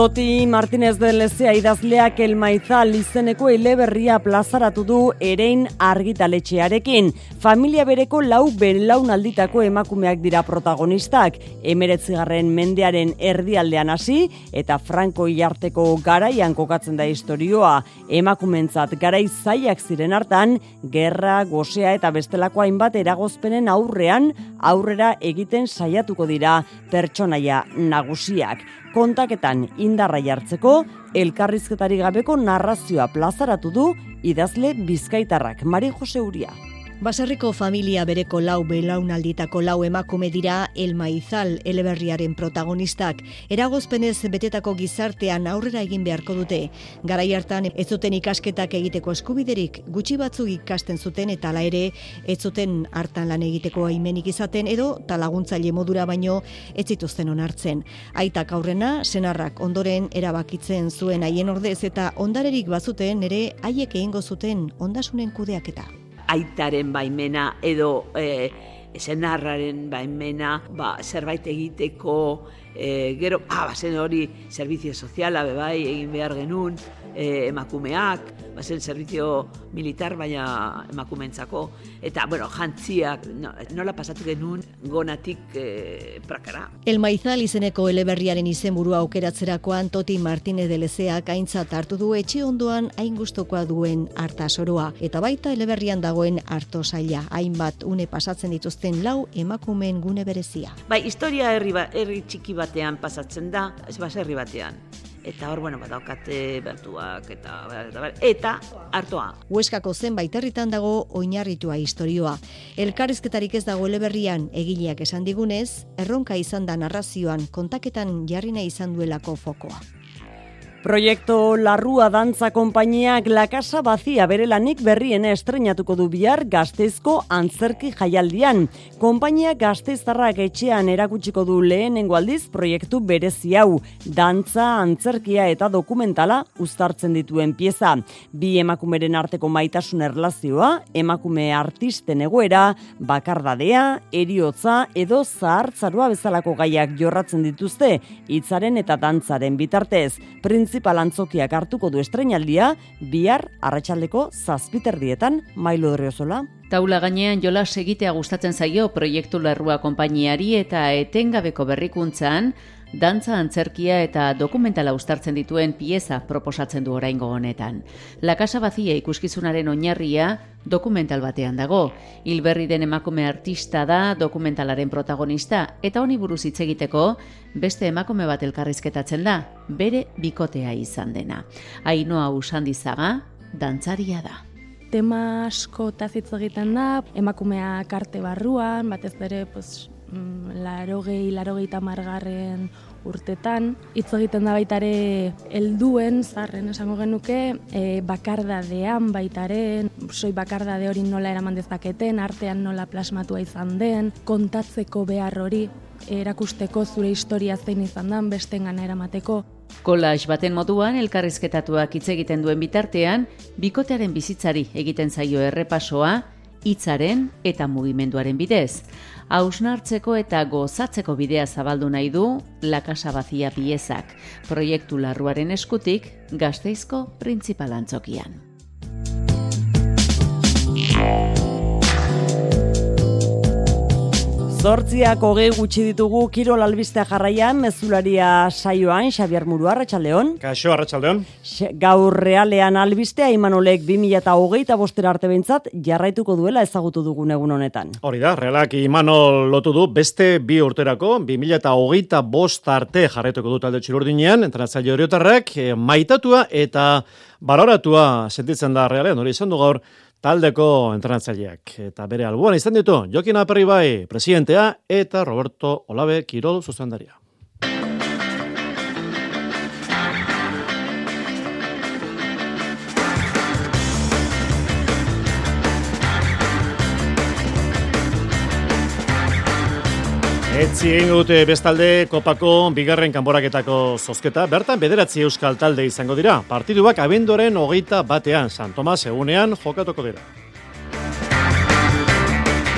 Toti Martinez de Lezea idazleak elmaizal izeneko eleberria plazaratu du erein argitaletxearekin. Familia bereko lau belaunalditako emakumeak dira protagonistak. Emeretzigarren mendearen erdialdean hasi eta Franco iarteko garaian kokatzen da historioa. Emakumentzat garai zaiak ziren hartan, gerra, gozea eta bestelako hainbat eragozpenen aurrean aurrera egiten saiatuko dira pertsonaia nagusiak kontaketan indarra jartzeko, elkarrizketari gabeko narrazioa plazaratu du idazle bizkaitarrak Mari Jose Uria.
Baserriko familia bereko lau belaunalditako lau emakume dira El Maizal eleberriaren protagonistak. Eragozpenez betetako gizartean aurrera egin beharko dute. Garai hartan ez zuten ikasketak egiteko eskubiderik gutxi batzuk ikasten zuten eta ala ere ez zuten hartan lan egiteko aimenik izaten edo talaguntzaile modura baino ez zituzten onartzen. Aitak aurrena, senarrak ondoren erabakitzen zuen haien ordez eta ondarerik bazuten ere haiek egingo zuten ondasunen kudeaketa
aitaren baimena edo e, esenarraren baimena ba, zerbait egiteko e, gero, ah, bazen hori servizio soziala bebai egin behar genuen e, emakumeak, bazen servizio militar baina emakumentzako, eta, bueno, jantziak, no, nola pasatu genuen gonatik e, prakara.
El Maizal izeneko eleberriaren izenburua aukeratzerakoan Toti Martínez de Lezeak aintzat hartu du etxe ondoan hain gustokoa duen hartasoroa, eta baita eleberrian dagoen harto zaila, hainbat une pasatzen dituzten lau emakumeen gune berezia.
Bai, historia herri, ba, herri txiki batean pasatzen da, ez baserri batean. Eta hor bueno badaukate bertuak eta eta, eta hartoa.
Hueskako zenbait herritan dago oinarritua historioa elkarrizketarik ez dago eleberrian egileak esan digunez erronka izan da narrazioan kontaketan jarrina izan duelako fokoa
Proiektu Larrua Dantza Konpainiak La Casa Bazia bere lanik berrien estrenatuko du bihar gazteizko antzerki jaialdian. Konpainia gazteiztarrak etxean erakutsiko du lehenengo aldiz proiektu berezi hau. Dantza, antzerkia eta dokumentala uztartzen dituen pieza. Bi emakumeren arteko maitasun erlazioa, emakume artisten egoera, bakardadea, eriotza edo zahartzarua bezalako gaiak jorratzen dituzte, hitzaren eta dantzaren bitartez. Printz Municipal hartuko du estrenaldia bihar arratsaldeko zazpiterdietan mailu horriozola.
Taula gainean jola segitea gustatzen zaio proiektu larrua konpainiari eta etengabeko berrikuntzan, dantza antzerkia eta dokumentala ustartzen dituen pieza proposatzen du oraingo honetan. La Casa Bazia ikuskizunaren oinarria dokumental batean dago. Hilberri den emakume artista da dokumentalaren protagonista eta honi buruz hitz egiteko beste emakume bat elkarrizketatzen da, bere bikotea izan dena. Ainoa Usandizaga dantzaria da
tema asko tazitz egiten da, emakumea karte barruan, batez bere, pues, larogei, larogei tamargarren urtetan. Hitz egiten da baitare helduen zarren esango genuke, e, bakardadean baitaren, soi bakardade hori nola eraman dezaketen, artean nola plasmatua izan den, kontatzeko behar hori, erakusteko zure historia zein izan den, besten gana eramateko.
Kolaj baten moduan elkarrizketatuak hitz egiten duen bitartean, bikotearen bizitzari egiten zaio errepasoa, hitzaren eta mugimenduaren bidez. Hausnartzeko eta gozatzeko bidea zabaldu nahi du La Casa Bazia piezak, proiektu larruaren eskutik gazteizko printzipalantzokian.
Zortziak hogei gutxi ditugu Kirol albistea jarraian, mezularia saioan, Xabier Muru, Arratxaldeon.
Kaixo, Arratxaldeon.
Gaur realean albistea, Imanolek 2008 eta bostera arte behintzat, jarraituko duela ezagutu dugun egun honetan.
Hori da, realak Imanol lotu du, beste bi urterako, 2008 bost arte jarraituko du talde txilurdinean, entrenatzaile horiotarrek, eh, maitatua eta baloratua sentitzen da realean, hori izan du gaur, taldeko entrenatzaileak. Eta bere albuan izan ditu, Jokin Aperri bai, presidentea, eta Roberto Olabe Kirol zuzendaria. Etzi egin dute bestalde kopako bigarren kanboraketako zozketa, bertan bederatzi euskal talde izango dira. Partiduak abendoren hogeita batean, San Tomas egunean jokatuko dira.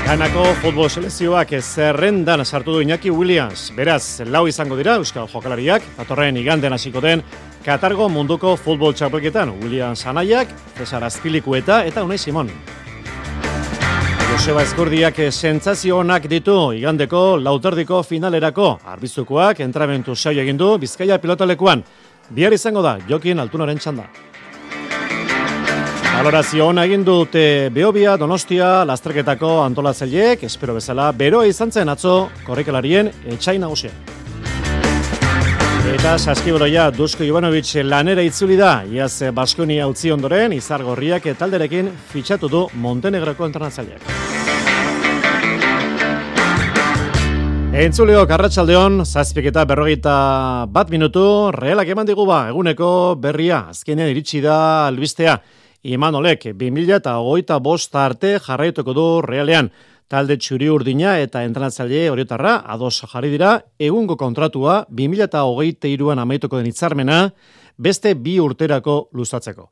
Ganako futbol selezioak zerrendan sartu du Iñaki Williams. Beraz, lau izango dira euskal jokalariak, atorren iganden hasiko den Katargo munduko futbol txapelketan. Williams anaiak, Cesar Azpilikueta eta Unai Simon. Joseba Eskurdiak sentsazio onak ditu igandeko lauterdiko finalerako arbizukoak entramentu saio egin du Bizkaia pilotalekuan. Bihar izango da Jokin Altunaren txanda. Valorazio ona egin dute Beobia, Donostia, Lastreketako antolatzaileek, espero bezala, beroa izan zen atzo korrikalarien etxai nagusia. Eta saskibroia Dusko Ivanovic lanera itzuli da, iaz Baskonia utzi ondoren, izargorriak talderekin fitxatu du Montenegroko internazaliak. Entzuleo, karratxaldeon, zazpik eta berrogeita bat minutu, realak eman digu ba, eguneko berria, azkenean iritsi da albistea. Imanolek, 2000 eta hogeita bost arte jarraituko du realean talde txuri urdina eta entrenatzaile horietarra ados jarri dira egungo kontratua 2023an amaituko den hitzarmena beste bi urterako luzatzeko.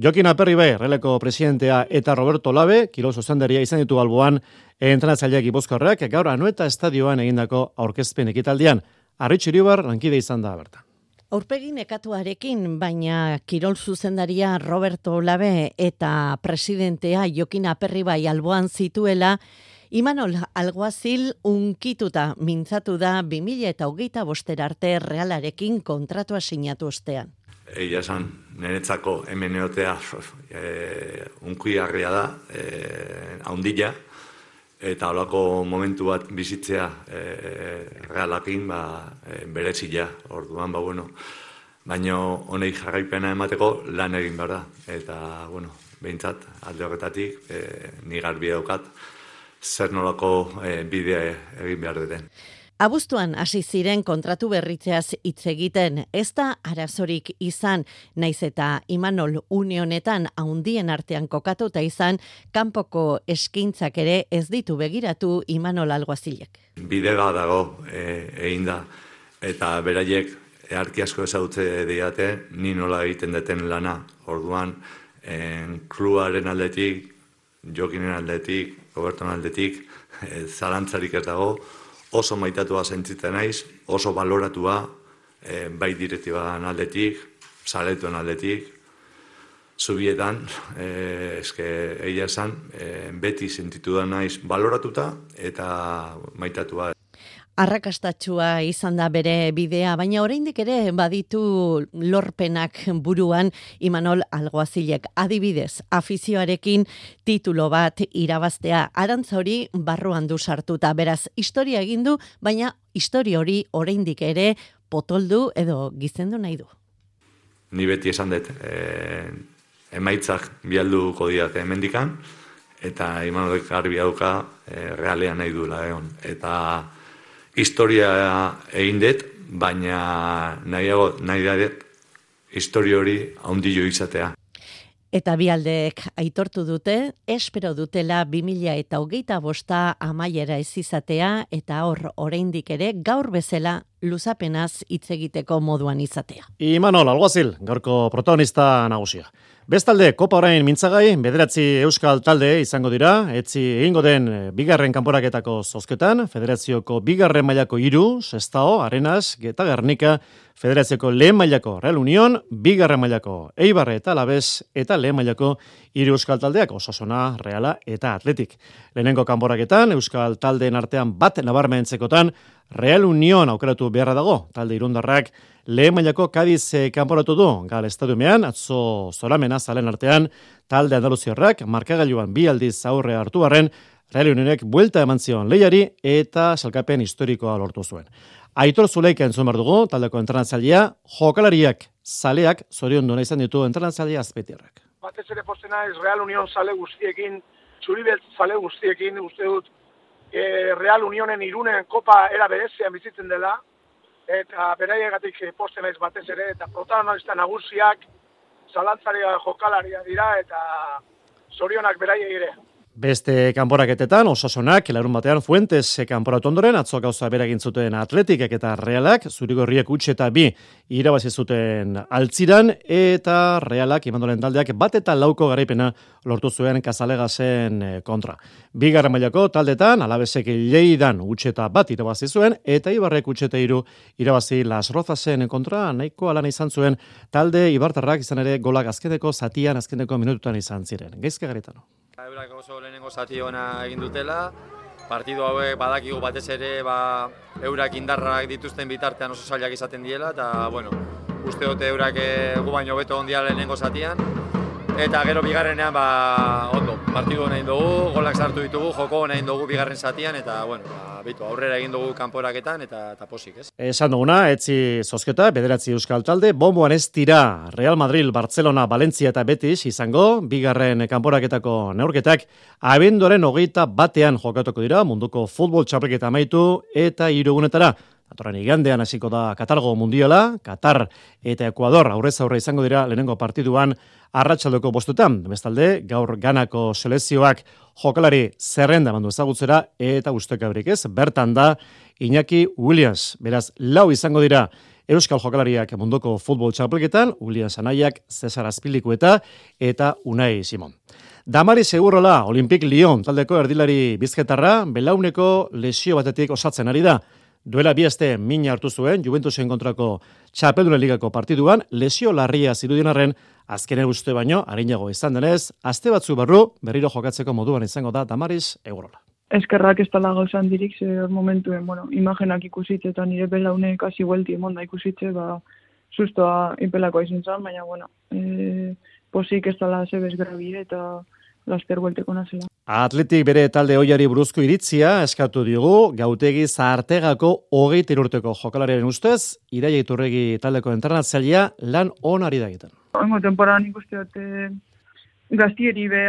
Jokin Aperri bai, releko presidentea eta Roberto Labe, kilo zuzendaria izan ditu alboan entrenatzaileak ibozkorrak, gaur anueta estadioan egindako aurkezpen ekitaldian. Arritxuri bar, lankide izan da bertan.
Aurpegin ekatuarekin, baina kirol zuzendaria Roberto Labe eta presidentea Jokin Aperri bai alboan zituela, Imanol Alguazil unkituta mintzatu da 2000 eta hogeita boster arte realarekin kontratua sinatu ostean.
Egia esan, niretzako hemen eotea e, unkiarria da, e, haundila, eta holako momentu bat bizitzea e, realakin ba, e, berezila, orduan, ba, bueno, baina honei jarraipena emateko lan egin behar da. Eta, bueno, behintzat, alde horretatik, e, ni garbi daukat, zer nolako e, bidea egin behar duten.
Abuztuan hasi ziren kontratu berritzeaz hitz egiten, ez da arazorik izan, naiz eta Imanol Unionetan haundien artean kokatuta izan, kanpoko eskintzak ere ez ditu begiratu Imanol Alguazilek.
Bide bat dago e, egin da, eta beraiek earki asko ezagutze diate, ni nola egiten deten lana, orduan, en, kluaren aldetik, jokinen aldetik, goberton aldetik, e, zalantzarik ez dago, oso maitatua zentziten naiz, oso baloratua, e, bai direktiban aldetik, zaletuen aldetik, zubietan, e, eske egia esan, e, beti sentitu da naiz baloratuta eta maitatua.
Arrakastatxua izan da bere bidea, baina oraindik ere baditu lorpenak buruan Imanol Alguazilek. Adibidez, afizioarekin titulo bat irabaztea arantza hori barruan du sartuta. Beraz, historia egin du, baina historia hori oraindik ere potoldu edo gizendu nahi du.
Ni beti esan dut, e, emaitzak bialduko diate hemendikan eta Imanolek garbi dauka e, realean nahi duela egon. Eta historia egin dut, baina nahiago, nahi dut historia hori haundillo izatea.
Eta bialdeek aitortu dute, espero dutela 2000 eta hogeita bosta amaiera ez izatea, eta hor oraindik ere gaur bezala luzapenaz hitz egiteko moduan izatea.
Imanol, alguazil, gaurko protagonista nagusia. Bestalde, Kopa orain mintzagai, bederatzi euskal talde izango dira, etzi egingo den eh, bigarren kanporaketako zozketan, federazioko bigarren mailako iru, sestao, arenas, geta garnika, federazioko lehen mailako Real Union, bigarren mailako Eibarre eta Labez, eta lehen mailako iru euskal taldeak, osasona, reala eta atletik. Lehenengo kanporaketan, euskal taldeen artean bat nabarmentzekotan, Real Union aukeratu beharra dago, talde irundarrak, lehen mailako Kadiz kanporatu du, gal estadiumean, atzo zoramena zalen artean, talde andaluziarrak, markagailuan bi aldiz aurre hartu barren, Real Unionek buelta eman zion lehiari eta salkapen historikoa lortu zuen. Aitor Zuleika entzun behar dugu, taldeko entrenatzailea, jokalariak, zaleak, zorion duena izan ditu entrenatzailea azpetierrak.
Batez ere postena ez Real Union zale guztiekin, zuribelt zale guztiekin, uste dut, e, Real Unionen irunen kopa era berezean bizitzen dela, eta beraiagatik posten naiz batez ere, eta protagonista nagusiak zalantzaria jokalaria dira, eta zorionak beraiei ere.
Beste kanporaketetan, osasonak, larun batean Fuentes kanporatu ondoren, atzo gauza beragin zuten atletikek eta realak, zurigorriek utxe eta bi irabazi zuten altziran, eta realak, imandolen taldeak, bat eta lauko garaipena lortu zuen kazalegazen eh, kontra. Bigarren mailako taldetan, alabezek leidan utxe eta bat irabazi zuen, eta ibarrek utxe eta iru irabazi las rozazen kontra, nahiko alana izan zuen, talde ibartarrak izan ere golak azkeneko zatian azkeneko minututan izan ziren. Geizke garitano.
Eurak oso lehenengo zati ona egin dutela, partidu hauek badakigu batez ere ba, eurak indarrak dituzten bitartean oso zailak izaten diela, eta bueno, uste dute eurak eh, gu baino beto ondia lehenengo zatian, Eta gero bigarrenean, ba, ondo, partidu nahi dugu, golak sartu ditugu, joko nahi dugu bigarren zatian, eta, bueno, ba, bitu, aurrera egin dugu kanporaketan, eta, eta posik, ez?
Esan duguna, etzi zozketa, bederatzi euskal talde, bomboan ez tira Real Madrid, Barcelona, Valencia eta Betis izango, bigarren kanporaketako neurketak, abenduaren hogeita batean jokatuko dira, munduko futbol txapelketa amaitu, eta irugunetara, Atoran igandean hasiko da Katargo Mundiala, Katar eta Ekuador aurrez aurre izango dira lehenengo partiduan arratsaldeko bostutan. Bestalde, gaur ganako selezioak jokalari zerrenda mandu ezagutzera eta ustekabrik ez, bertan da Iñaki Williams. Beraz, lau izango dira Euskal jokalariak munduko futbol txapelketan, Williams Anaiak, Cesar Azpiliku eta eta Unai Simon. Damari segurrola, Olimpik Lyon, taldeko erdilari bizketarra, belauneko lesio batetik osatzen ari da. Duela biazte mina hartu zuen, Juventusen kontrako txapeldure ligako partiduan, lesio larria zirudinarren, azkenen uste baino, harinago izan denez, azte batzu barru, berriro jokatzeko moduan izango da Damaris Eurola.
Eskerrak ez tala gauzan dirik, ze momentuen, bueno, imagenak ikusitze eta nire belaune kasi huelti emonda ikusitze, ba, sustoa inpelako izin zan, baina, bueno, e, posik ez tala zebez grabie eta laster guelteko nazela.
Atletik bere talde hoiari buruzko iritzia eskatu diogu, gautegi zahartegako hogeita urteko jokalariaren ustez, iraia iturregi taldeko entrenatzailea lan onari da egiten.
Oingo temporan ikuste dut eh, gaztieri be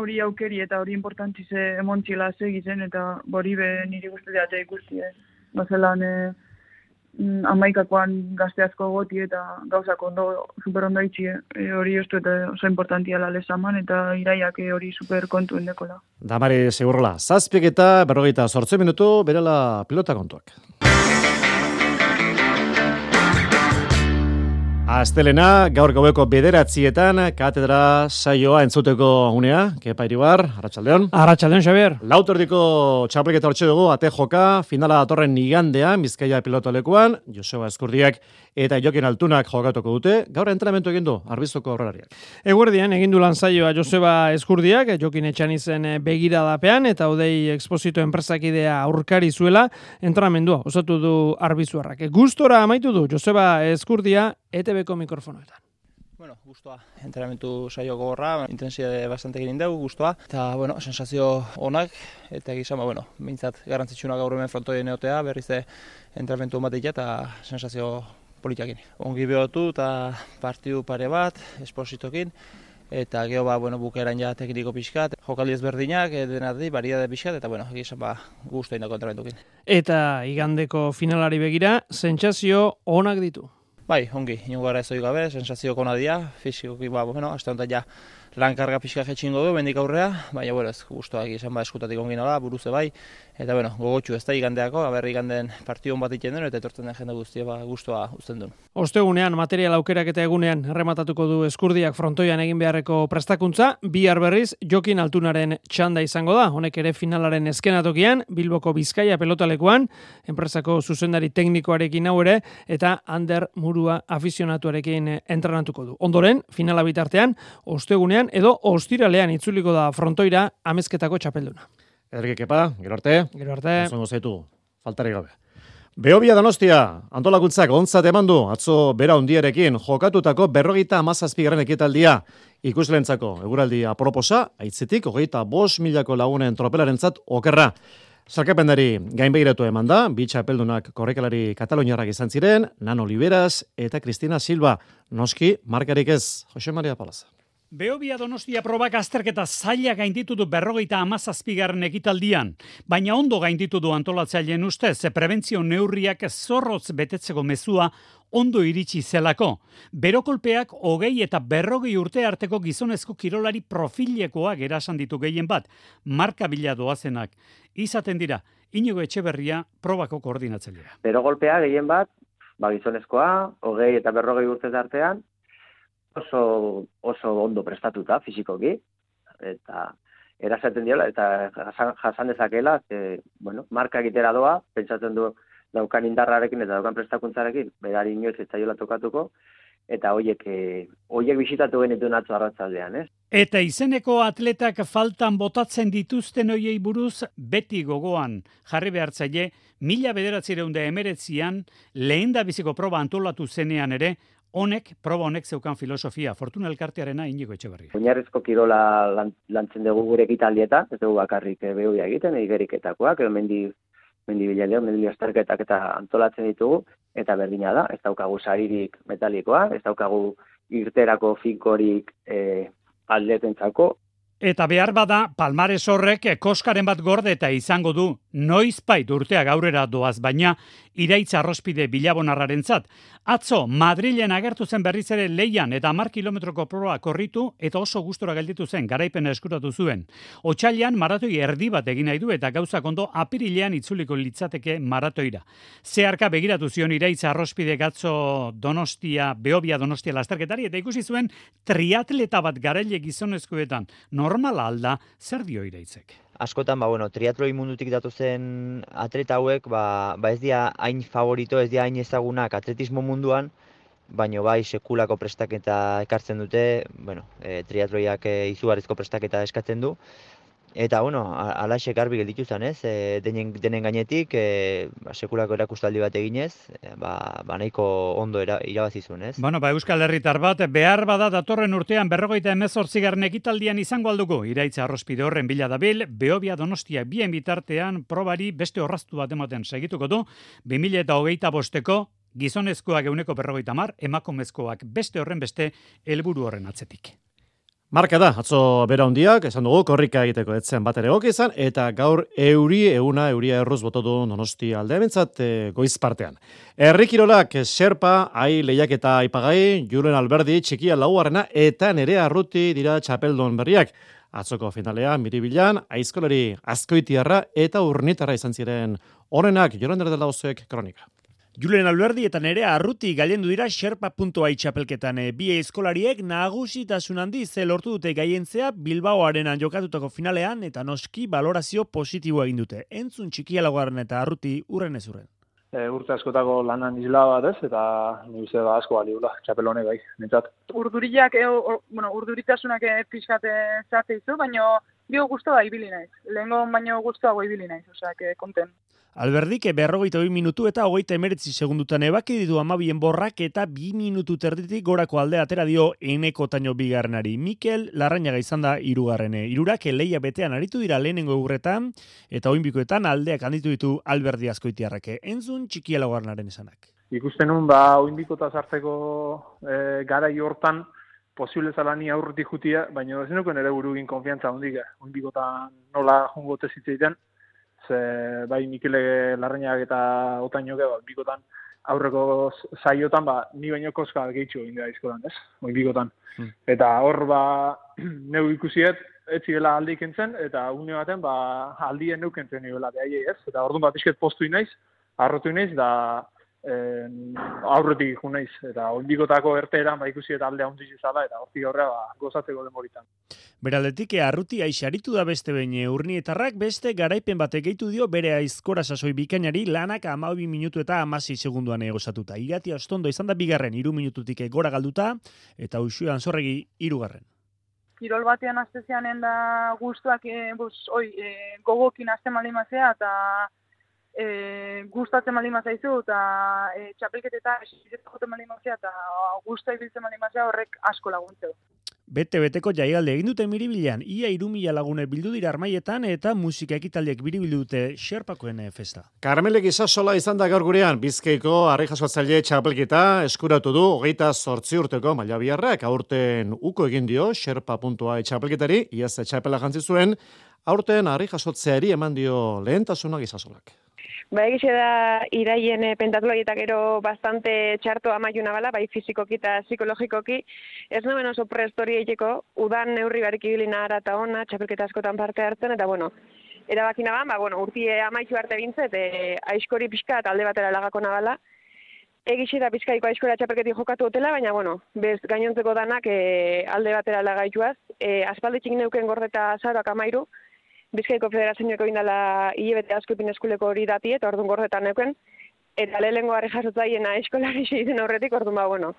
hori aukeri eta hori importantzi ze emontzila segitzen eta hori be niri guztetate ikusti. Eh. Bazelan, eh, Mm, amaikakoan gazte asko goti eta gauzak ondo super ondo itxi e, hori uste eta oso importantia la lesaman eta iraiak hori super kontu endekola.
Damari segurla, zazpiek eta berrogeita sortze minutu berela pilota kontuak. Astelena, gaur gaueko bederatzietan, katedra saioa entzuteko unea, kepa iribar, Arratxaldeon.
Arratxaldeon, Xavier.
Lautordiko txapliketa hortxe dugu, ate joka, finala datorren nigandean, bizkaia pilotolekuan, Joseba Eskurdiak eta Jokin Altunak jokatuko dute, gaur entrenamentu egin du, arbizoko horrelariak.
Eguerdian, egin du lan saioa Joseba Eskurdiak, Jokin etxan izen begiradapean, eta odei eksposito enpresakidea aurkari zuela, entrenamendua, osatu du arbizuarrak. Gustora amaitu du, Joseba Eskurdia, ETB-ko mikrofonoetan.
Bueno, gustoa. Entrenamentu saio gogorra, intensitate bastante egin dugu, gustoa. Eta, bueno, sensazio onak, eta gizan, ba, bueno, mintzat garantzitsuna gaur hemen frontoien neotea, berriz de entrenamentu bat eta sensazio politiakin. Ongi behotu eta partiu pare bat, espositokin, eta geho ba, bueno, bukeran ja tekniko pixkat, jokaldi ezberdinak, dena di, baria pixkat, eta bueno, gizan ba, guztu indako entrenamentukin.
Eta igandeko finalari begira, sentsazio onak ditu.
Bai, ongi, inungo gara ez gabe, sensazio kona dia, fizikoki, ba, bueno, azte honetan ja, lan karga pixka jetxingo du, bendik aurrea, baina, bueno, ez guztuak izan ba, eskutatik ongi nola, buruze bai, eta, bueno, gogotxu ez da igandeako, aber iganden partion bat iten den, eta etortzen den jende guztia, ba, guztua uzten duen.
Ostegunean, material aukerak eta egunean, errematatuko du eskurdiak frontoian egin beharreko prestakuntza, bihar berriz, jokin altunaren txanda izango da, honek ere finalaren eskenatokian, Bilboko Bizkaia pelotalekuan, enpresako zuzendari teknikoarekin hau ere, eta Ander Murua afizionatuarekin entrenatuko du. Ondoren, finala bitartean, ostegunean, edo ostiralean itzuliko da frontoira amezketako txapelduna.
Ederki kepa, gero arte.
Gero arte.
Zongo zaitu, faltari gabe. Beobia Donostia, antolakuntzak ontzat eman du, atzo bera hundiarekin, jokatutako berrogeita amazazpigarren ekitaldia ikuslentzako. Eguraldi aproposa, aitzetik, hogeita bos milako lagunen tropelaren zat, okerra. Zarkapendari gainbegiratu eman da, bitxa apeldunak korrekalari kataloniarrak izan ziren, Nano Liberas eta Cristina Silva. Noski, markarik ez, Jose Maria Palaza.
Beobia Donostia probak azterketa zaila gainditu du berrogeita amazazpigarren ekitaldian, baina ondo gainditu du antolatzaileen ustez, prebentzio neurriak zorrotz betetzeko mezua ondo iritsi zelako. Berokolpeak hogei eta berrogei urte arteko gizonezko kirolari profilekoak erasan ditu gehien bat, marka bila doazenak. Izaten dira, inigo etxeberria probako koordinatzailea.
Berogolpea gehien bat, ba gizonezkoa, hogei eta berrogei urte artean, oso, oso ondo prestatuta fizikoki, eta erazaten diola, eta jasan dezakela, e, bueno, marka egitera doa, pentsatzen du daukan indarrarekin eta daukan prestakuntzarekin, berari inoiz ez zaiola tokatuko, eta hoiek e, hoiek bisitatu genituen atzo arratzaldean, ez?
Eta izeneko atletak faltan botatzen dituzten hoiei buruz beti gogoan jarri behartzaile, mila bederatzireunde emeretzian, lehen da biziko proba antolatu zenean ere, honek, proba honek zeukan filosofia, fortuna elkartearena inigo etxe berri.
Oinarrizko kirola lantzen dugu gure ekitaldieta, ez dugu bakarrik eh, behuia egiten, igeriketakoak, edo mendi, mendi bilaleo, mendi astarketak eta antolatzen ditugu, eta berdina da, ez daukagu saririk metalikoa, ez daukagu irterako finkorik e, aldetentzako,
Eta behar bada, palmares horrek koskaren bat gorde eta izango du, noiz pait urteak aurrera doaz baina, iraitza arrospide bilabonarraren zat. Atzo, Madrilen agertu zen berriz ere leian eta mar kilometroko proa korritu eta oso gustora gelditu zen, garaipena eskuratu zuen. Otsailean maratoi erdi bat egin nahi du eta gauza kondo apirilean itzuliko litzateke maratoira. Zeharka begiratu zion iraitza arrospide gatzo donostia, beobia donostia lasterketari eta ikusi zuen triatleta bat garaile gizonezkoetan. Normala alda, zer dio iraitzek?
Askotan ba bueno, triatloi mundutik datu zen atleta hauek ba, ba ez dira hain favorito, ez dira hain ezagunak atletismo munduan, baino bai sekulako prestaketa ekartzen dute, bueno, e, triatloiak e, izugarrizko prestaketa eskatzen du, Eta, bueno, alaxe garbi gelditu zen, ez? E, denen, denen gainetik, e, ba, sekulako erakustaldi bat eginez, e, ba, ba nahiko ondo era, irabazizun, ez?
Bueno, ba, Euskal Herritar bat, behar bada datorren urtean berrogeita emezortzigarren ekitaldian izango alduko, iraitza arrospide horren bila dabil, Beobia Donostia bien bitartean probari beste horraztu bat ematen segituko du, 2000 eta hogeita bosteko, gizonezkoak euneko berrogeita mar, emakumezkoak beste horren beste helburu horren atzetik.
Marka da, atzo bera hondiak, esan dugu, korrika egiteko etzen bat ere izan, eta gaur euri, euna, euria erruz bototu donosti alde bentsat e, goiz partean. Errikirolak, serpa, ai, lehiak eta aipagai, juren alberdi, txikia lauarrena, eta nere arruti dira txapeldon berriak. Atzoko finalea, miribilan, aizkolari azkoitiarra eta urnitarra izan ziren horrenak, joran dela kronika.
Julen Alberdi eta nere arruti gailendu dira Sherpa.ai txapelketan. E, bi eskolariek nagusitasun handi ze lortu dute gaientzea Bilbaoaren jokatutako finalean eta noski balorazio positiboa egin dute. Entzun txikia lagarren eta arruti urren ez urren.
E, urte askotako lanan isla bat ez, eta nire da ba asko baliula, txapel honek bai, nintzat.
Urduriak, e, bueno, urduritasunak e, pixkate zate izu, baina bio guztua ibili naiz. Lehengo baino guztuago ibili naiz, osea, konten.
Alberdik berrogeita bi minutu eta hogeita emeretzi segundutan ebaki ditu amabien borrak eta bi minutu terditik gorako alde atera dio eneko taino bigarrenari. Mikel Larrañaga izan da irugarrene. Irurak leia betean aritu dira lehenengo eurretan eta oinbikoetan aldeak handitu ditu Alberdi askoitiarrake. Entzun txikiela garnaren esanak.
Ikusten nun, ba, oinbikota zartzeko e, gara hortan posible zalani aurretik jutia, baina ez nuken ere burugin konfiantza hondik, oinbikotan nola jungo tezitzeiten, ze bai Mikele Larreñak eta Otainoke ba bikotan aurreko saiotan ba ni baino koska gehitxo egin da izkodan, ez? Oi bikotan. Hmm. Eta hor ba [CLEARS THROAT] neu ikusiet ez zirela aldi kentzen eta une baten ba aldien neukentzen nioela behaiei, ez? Eta ordun bat isket postu inaiz, arrotu inaiz da en, aurretik ikun naiz, eta ondikotako erteeran ba ikusi eta alde handi zala, eta hortik horrea ba, gozatzeko demoritan.
Beraldetik, arruti aixaritu da beste behin urnietarrak, beste garaipen batek gehitu dio bere aizkora sasoi bikainari lanak amabi minutu eta amasi segunduan egosatuta. Igati ostondo izan da bigarren, iru minututik gora galduta, eta usuan zorregi irugarren.
Kirol batean astezian da guztuak e, oi, e, gogokin azte malimazea, eta e, gustatzen mali mazaizu eta e, txapelketetan joten mali mazia eta gusta ibiltzen mali mazia horrek asko laguntze
Bete beteko jaialde egin dute miribilan, ia irumila lagune bildu dira armaietan eta musika ekitaldiek biribildu dute xerpakoen eh, festa.
Karmelek izasola izan da gaur gurean, bizkeiko harri jasotzaile txapelketa eskuratu du hogeita sortzi urteko maila biharrak, aurten uko egin dio xerpa.a txapelketari, iaz txapela jantzi zuen, aurten harri jasotzeari eman dio lehentasunak izasolak.
Ba, egize da, iraien e, gero bastante txarto amaiuna bala, bai fizikoki eta psikologikoki. Ez nomen oso prestori egiteko, udan neurri barik ibilina ara eta ona, txapelketa askotan parte hartzen, eta bueno, erabakina ban, ba, bueno, urtie amaitu arte bintzet, e, aiskori pixka eta alde batera lagako nabala. Egize da pizkaiko aiskora txapelketi jokatu hotela, baina, bueno, bez gainontzeko danak e, alde batera lagaituaz. E, aspalditxik neuken gordeta zaurak amairu, Bizkaiko Federazioeko indala hilebete asko eskuleko hori dati eta orduan gordetan neuken. Eta lehenengo harri jasotzaiena eskolari [LAUGHS] izin horretik orduan ba, bueno,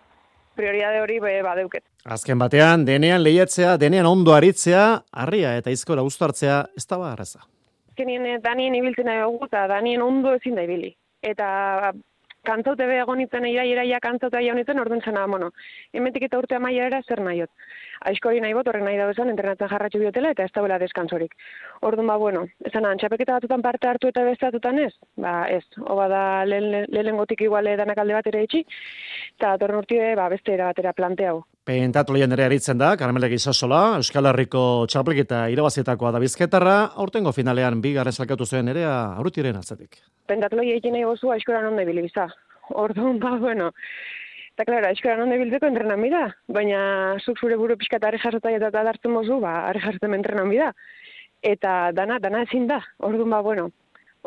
prioridade hori be, badeuket.
Azken batean, denean lehiatzea, denean ondo aritzea, harria eta izkola hartzea ez da barreza.
Azkenien, eh, danien ibiltzen nahi dugu, eta danien ondo ezin da ibili. Eta kantzaute be egon itzen, iraia, kantzaute aia honitzen, orduan zena, bueno, emetik eta urtea maia era zer nahiot aizkori nahi bot, horren nahi da bezan, entrenatzen jarratxu biotela eta ez da deskantzorik. Orduan ba, bueno, esan antxapeketa batutan parte hartu eta bestatutan ez? Ba, ez, hoba da lehen le, gotik iguale danak alde bat ere itxi, eta torren urtide, ba, beste era batera planteau.
Pentatu lehen ere aritzen da, Karamelek izasola, Euskal Herriko txapelketa irabazietakoa da bizketarra, aurtengo finalean bi garen salkatu zuen ere aurrutiren atzatik.
Pentatu lehen egin nahi gozu, aizkoran onde bilibiza. Orduan, ba, bueno, Eta, klara, eskora non biltzeko entrenan bida, baina zuk zure buru pixka eta arrejazota eta dartzen mozu, ba, arrejazoten entrenan bida. Eta dana, dana ezin da, orduan ba, bueno,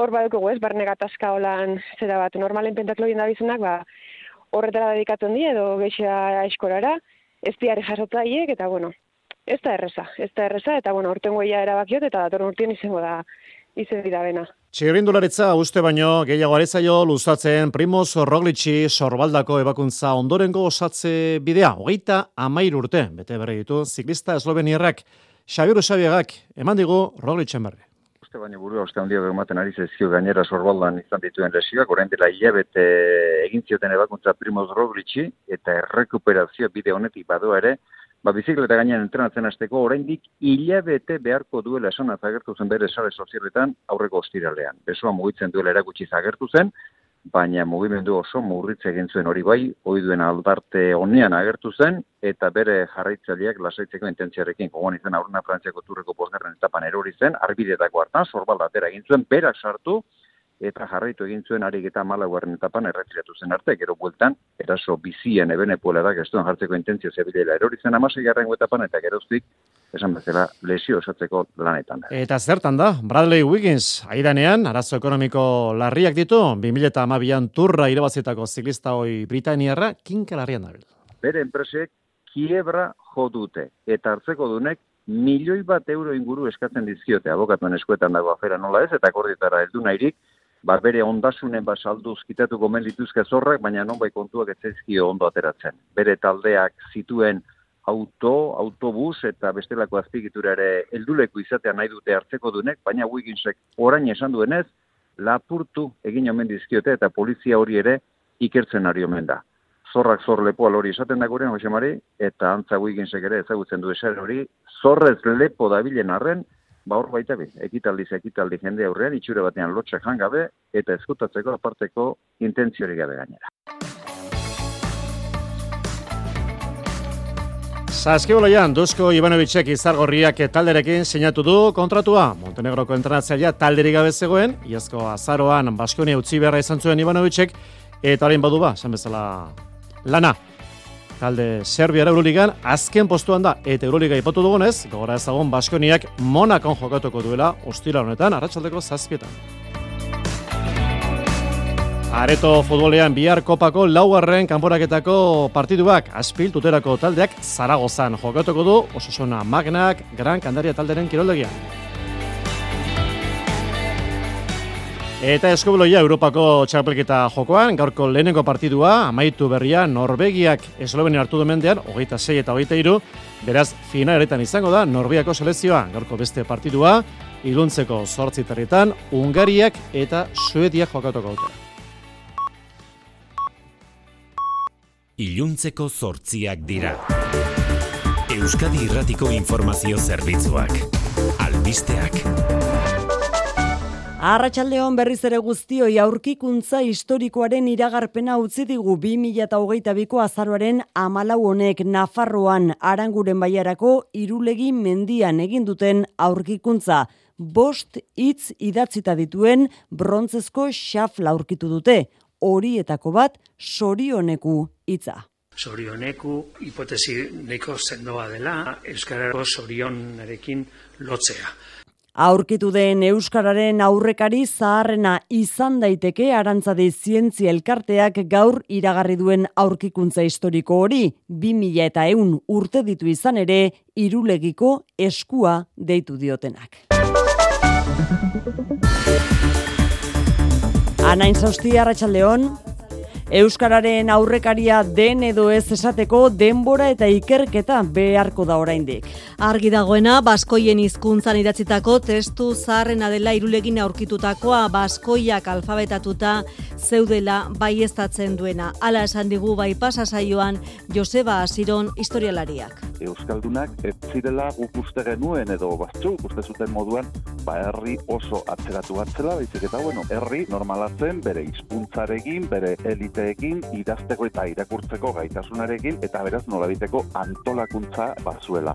hor baduko ez, barne gatazka holan zera bat, normalen pentatlo da bizunak, ba, horretara dedikatzen di, edo geixea eskorara, ez di arrejazota eta, bueno, ez da erreza, ez da erreza, eta, bueno, orten goia erabakiot, eta datorren urtien izango da, izen dira bena.
Txirrindularitza uste baino gehiago arezaio luzatzen Primoz Roglici sorbaldako ebakuntza ondorengo osatze bidea, hogeita amair urte, bete berre ditu, ziklista eslovenierrak, Xabiru Xabiagak, eman digu Roglicen berri.
Uste baino burua, uste handia ematen ari zezio gainera sorbaldan izan dituen lesioak, orain dela hilabete egin zioten ebakuntza Primoz Roglici, eta errekuperazio bide honetik badoa ere, ba, bizikleta gainean entrenatzen hasteko oraindik hilabete beharko duela esan agertu zen bere sare sozialetan aurreko ostiralean. Besoa mugitzen duela erakutsi zagertu zen, baina mugimendu oso murritze egin zuen hori bai, hori duen aldarte honean agertu zen, eta bere jarraitzaileak lasaitzeko intentziarekin gogoan izan aurrena frantziako turreko posgarren etapan erori zen, arbidetako hartan, zorbaldatera egin zuen, berak sartu, eta jarraitu egin zuen harik eta malauaren etapan erretiratu zen arte, gero bueltan, eraso bizien ebene puela da, gestuan jartzeko intentzio zebilela erori zen amasei garrengo etapan, eta geroztik esan bezala, lesio osatzeko lanetan.
Eta zertan da, Bradley Wiggins, aidanean, arazo ekonomiko larriak ditu, 2008an turra irabazitako ziklista hoi Britaniarra, kinka larrian dabil.
Bere enpresek kiebra jo dute, eta hartzeko dunek milioi bat euro inguru eskatzen dizkiote abokatuen eskuetan dago afera nola ez, eta akordietara heldu nahirik, ba bere ondasunen ba salduz kitatu gomen dituzke zorrak, baina non bai kontuak ez zaizkio ondo ateratzen. Bere taldeak zituen auto, autobus eta bestelako azpigitura ere helduleku izatea nahi dute hartzeko dunek, baina Wigginsek orain esan duenez, lapurtu egin omen dizkiote eta polizia hori ere ikertzen ari omen da. Zorrak zor lepoa hori esaten da gurean, Jose eta antza Wigginsek ere ezagutzen du eser hori, zorrez lepo dabilen arren, ba hor baita bi, ekitaldiz ekitaldi jende aurrean, itxure batean lotxak jangabe, eta ezkutatzeko aparteko intentziori gabe gainera.
Saskiboloian, Duzko Ivanovicek izargorriak talderekin sinatu du kontratua. Montenegroko entrenatzailea talderik gabe zegoen, iazko azaroan Baskonia utzi beharra izan zuen Ivanovicek, eta orain badu ba, bezala lana talde Serbiara Euroligan azken postuan da eta Euroliga ipatu dugunez, gogora ezagun Baskoniak Monakon jokatuko duela ostira honetan arratsaldeko zazpietan. Areto futbolean bihar kopako laugarren kanporaketako partiduak aspil tuterako taldeak Zaragozan jokatuko du Osasuna Magnak Gran Kandaria talderen kiroldegian. Eta eskubuloia Europako txapelketa jokoan, gaurko lehenengo partidua, amaitu berria, Norvegiak esloveni hartu du mendean, hogeita sei eta hogeita iru, beraz, finaletan izango da, Norvegiako selezioa, gaurko beste partidua, iluntzeko sortzitarritan, Ungariak eta Suediak jokatuko dute.
Iluntzeko sortziak dira. Euskadi Irratiko Informazio Zerbitzuak. Albisteak.
Arratxaldeon berriz ere guztioi aurkikuntza historikoaren iragarpena utzi digu 2008ko azaroaren amalau honek Nafarroan aranguren baiarako irulegi mendian egin duten aurkikuntza. Bost hitz idatzita dituen brontzezko xafla aurkitu dute, horietako bat sorioneku hitza.
Sorioneku hipotesi neko zendoa dela, Euskarako sorionarekin lotzea.
Aurkitu den Euskararen aurrekari zaharrena izan daiteke arantzade zientzia elkarteak gaur iragarri duen aurkikuntza historiko hori, 2000 eta eun urte ditu izan ere, irulegiko eskua deitu diotenak. Anain zauzti, Arratxaldeon. Euskararen aurrekaria den edo ez esateko denbora eta ikerketa beharko da oraindik.
Argi dagoena, baskoien hizkuntzan idatzitako testu zaharrena dela irulegin aurkitutakoa baskoiak alfabetatuta zeudela baiestatzen duena. Hala esan digu bai pasasaioan Joseba Asiron historialariak.
Euskaldunak ez zirela guk uste genuen edo batzu uste zuten moduan ba herri oso atzeratu batzela, baizik eta bueno, herri normalatzen bere hizkuntzarekin, bere elit egiteekin, idazteko eta irakurtzeko gaitasunarekin, eta beraz nolabiteko antolakuntza bazuela.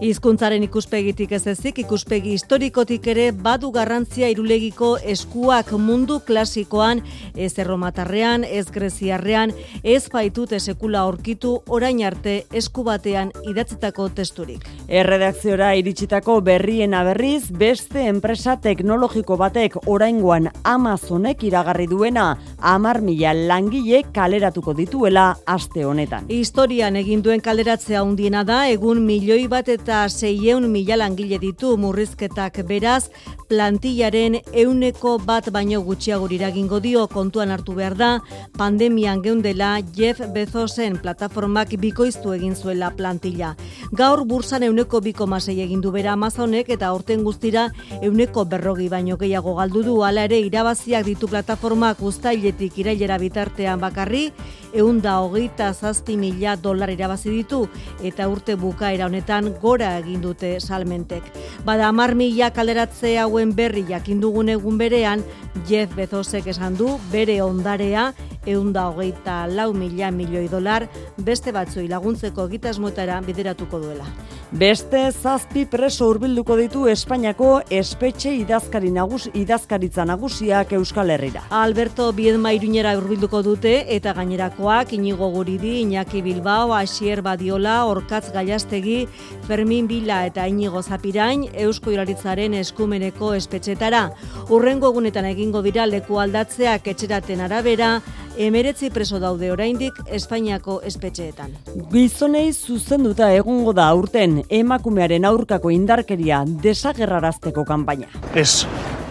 Hizkuntzaren ikuspegitik ez ezik, ikuspegi historikotik ere badu garrantzia irulegiko eskuak mundu klasikoan, ez erromatarrean, ez greziarrean, ez baitute sekula aurkitu orain arte esku batean idatzitako testurik.
Erredakziora iritsitako berrien aberriz, beste enpresa teknologiko batek oraingoan Amazonek iragarri duena, amar mila langile kaleratuko dituela aste honetan.
Historian egin duen kaleratzea handiena da egun milioi bat eta seieun mila langile ditu murrizketak beraz plantillaren euneko bat baino gutxiago iragingo dio kontuan hartu behar da pandemian geundela Jeff Bezosen plataformak bikoiztu egin zuela plantilla. Gaur bursan euneko biko masei egin du bera Amazonek eta orten guztira euneko berrogi baino gehiago galdu du ala ere irabaziak ditu plataformak ustailetik irailera bitar artean bakarri, eunda hogeita zazpi mila dolar irabazi ditu eta urte bukaera honetan gora egin dute salmentek. Bada amar mila kalderatze hauen berri jakindugun egun berean, Jeff Bezosek esan du bere ondarea eunda hogeita lau mila milioi dolar beste batzui laguntzeko egitasmotara bideratuko duela.
Beste zazpi preso hurbilduko ditu Espainiako espetxe idazkari nagus idazkaritza nagusiak Euskal Herrira.
Alberto Biedma iruñera hurbilduko dute eta gainerako Gainerakoak Inigo Guridi, Iñaki Bilbao, Asier Badiola, Orkatz Gaiastegi, Fermin Bila eta Inigo Zapirain Eusko Iraritzaren eskumeneko espetxetara. Urrengo egunetan egingo dira leku aldatzeak etxeraten arabera, emeretzi preso daude oraindik Espainiako espetxeetan.
Gizonei zuzenduta egongo da aurten emakumearen aurkako indarkeria desagerrarazteko kanpaina.
Ez,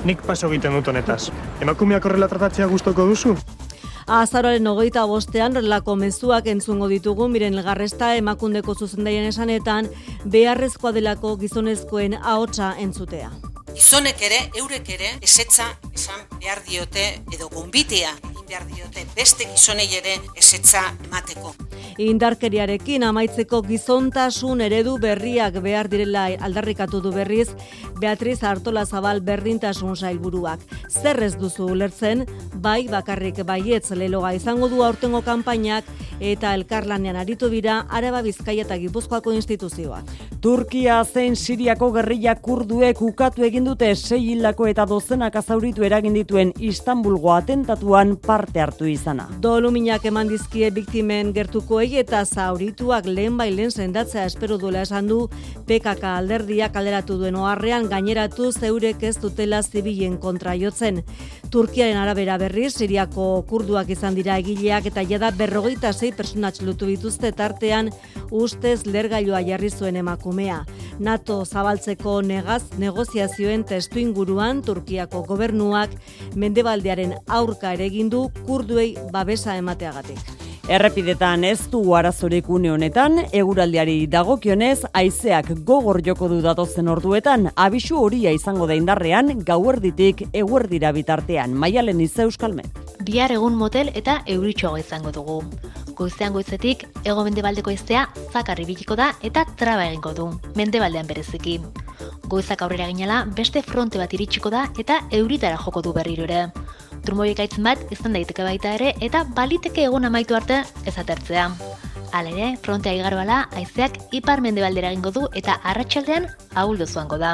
nik paso egiten dut honetaz. Emakumeak horrela tratatzea gustoko duzu?
Azaroaren hogeita bostean relako mezuak entzungo ditugu miren elgarresta emakundeko zuzendaien esanetan beharrezkoa delako gizonezkoen ahotsa entzutea.
Gizonek ere, eurek ere, esetza esan behar diote edo gombitea egin behar diote beste gizonei ere esetza emateko.
Indarkeriarekin amaitzeko gizontasun eredu berriak behar direla aldarrikatu du berriz Beatriz Artola Zabal berdintasun sailburuak. Zer ez duzu ulertzen, bai bakarrik baietz leloga izango du aurtengo kanpainak eta elkarlanean aritu bira Araba Bizkaia eta Gipuzkoako instituzioak.
Turkia zein Siriako gerrilla kurduek ukatu egin dute sei hildako eta dozenak azauritu eragin dituen Istanbulgo atentatuan parte hartu izana.
Doluminak eman dizkie biktimen gertukoei eta zaurituak lehen bailen sendatzea espero duela esan du PKK alderdiak alderatu duen oharrean gaineratu zeurek ez dutela zibilen kontra jotzen. Turkiaren arabera berriz, Siriako kurduak izan dira egileak eta jada berrogeita sei personatx lutu dituzte tartean ustez lergailua jarri zuen emakumea. NATO zabaltzeko negaz negoziazioen testu inguruan Turkiako gobernuak mendebaldearen aurka ere egin du kurduei babesa emateagatik.
Errepidetan ez du arazorik une honetan, eguraldiari dagokionez, haizeak gogor joko du datozen orduetan, abisu horia izango da indarrean, gauerditik eguerdira bitartean, maialen ize euskalmet.
Bihar egun motel eta euritxoago izango dugu. Goizean goizetik, ego mendebaldeko iztea zakarri biliko da eta traba egingo du, mendebaldean bereziki. Goizak aurrera ginela, beste fronte bat iritsiko da eta euritara joko du berriro ere. Turmoiek aitzen bat izan daiteke baita ere eta baliteke egun amaitu arte ez atertzea. Hala ere, frontea igaroala, haizeak ipar mendebaldera egingo du eta arratsaldean ahuldu zuango da.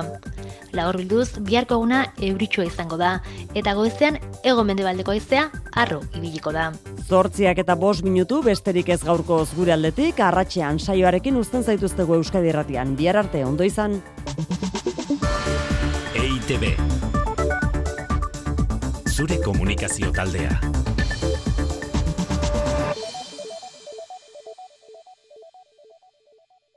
Laur bilduz, biharko eguna euritsua izango da, eta goizean ego mendebaldeko haizea arro ibiliko da.
Zortziak eta bos minutu besterik ez gaurko gure aldetik, arratxean saioarekin uzten zaituztego Euskadi Erratian. Bihar arte, ondo izan.
EITB Zure komunikazio taldea.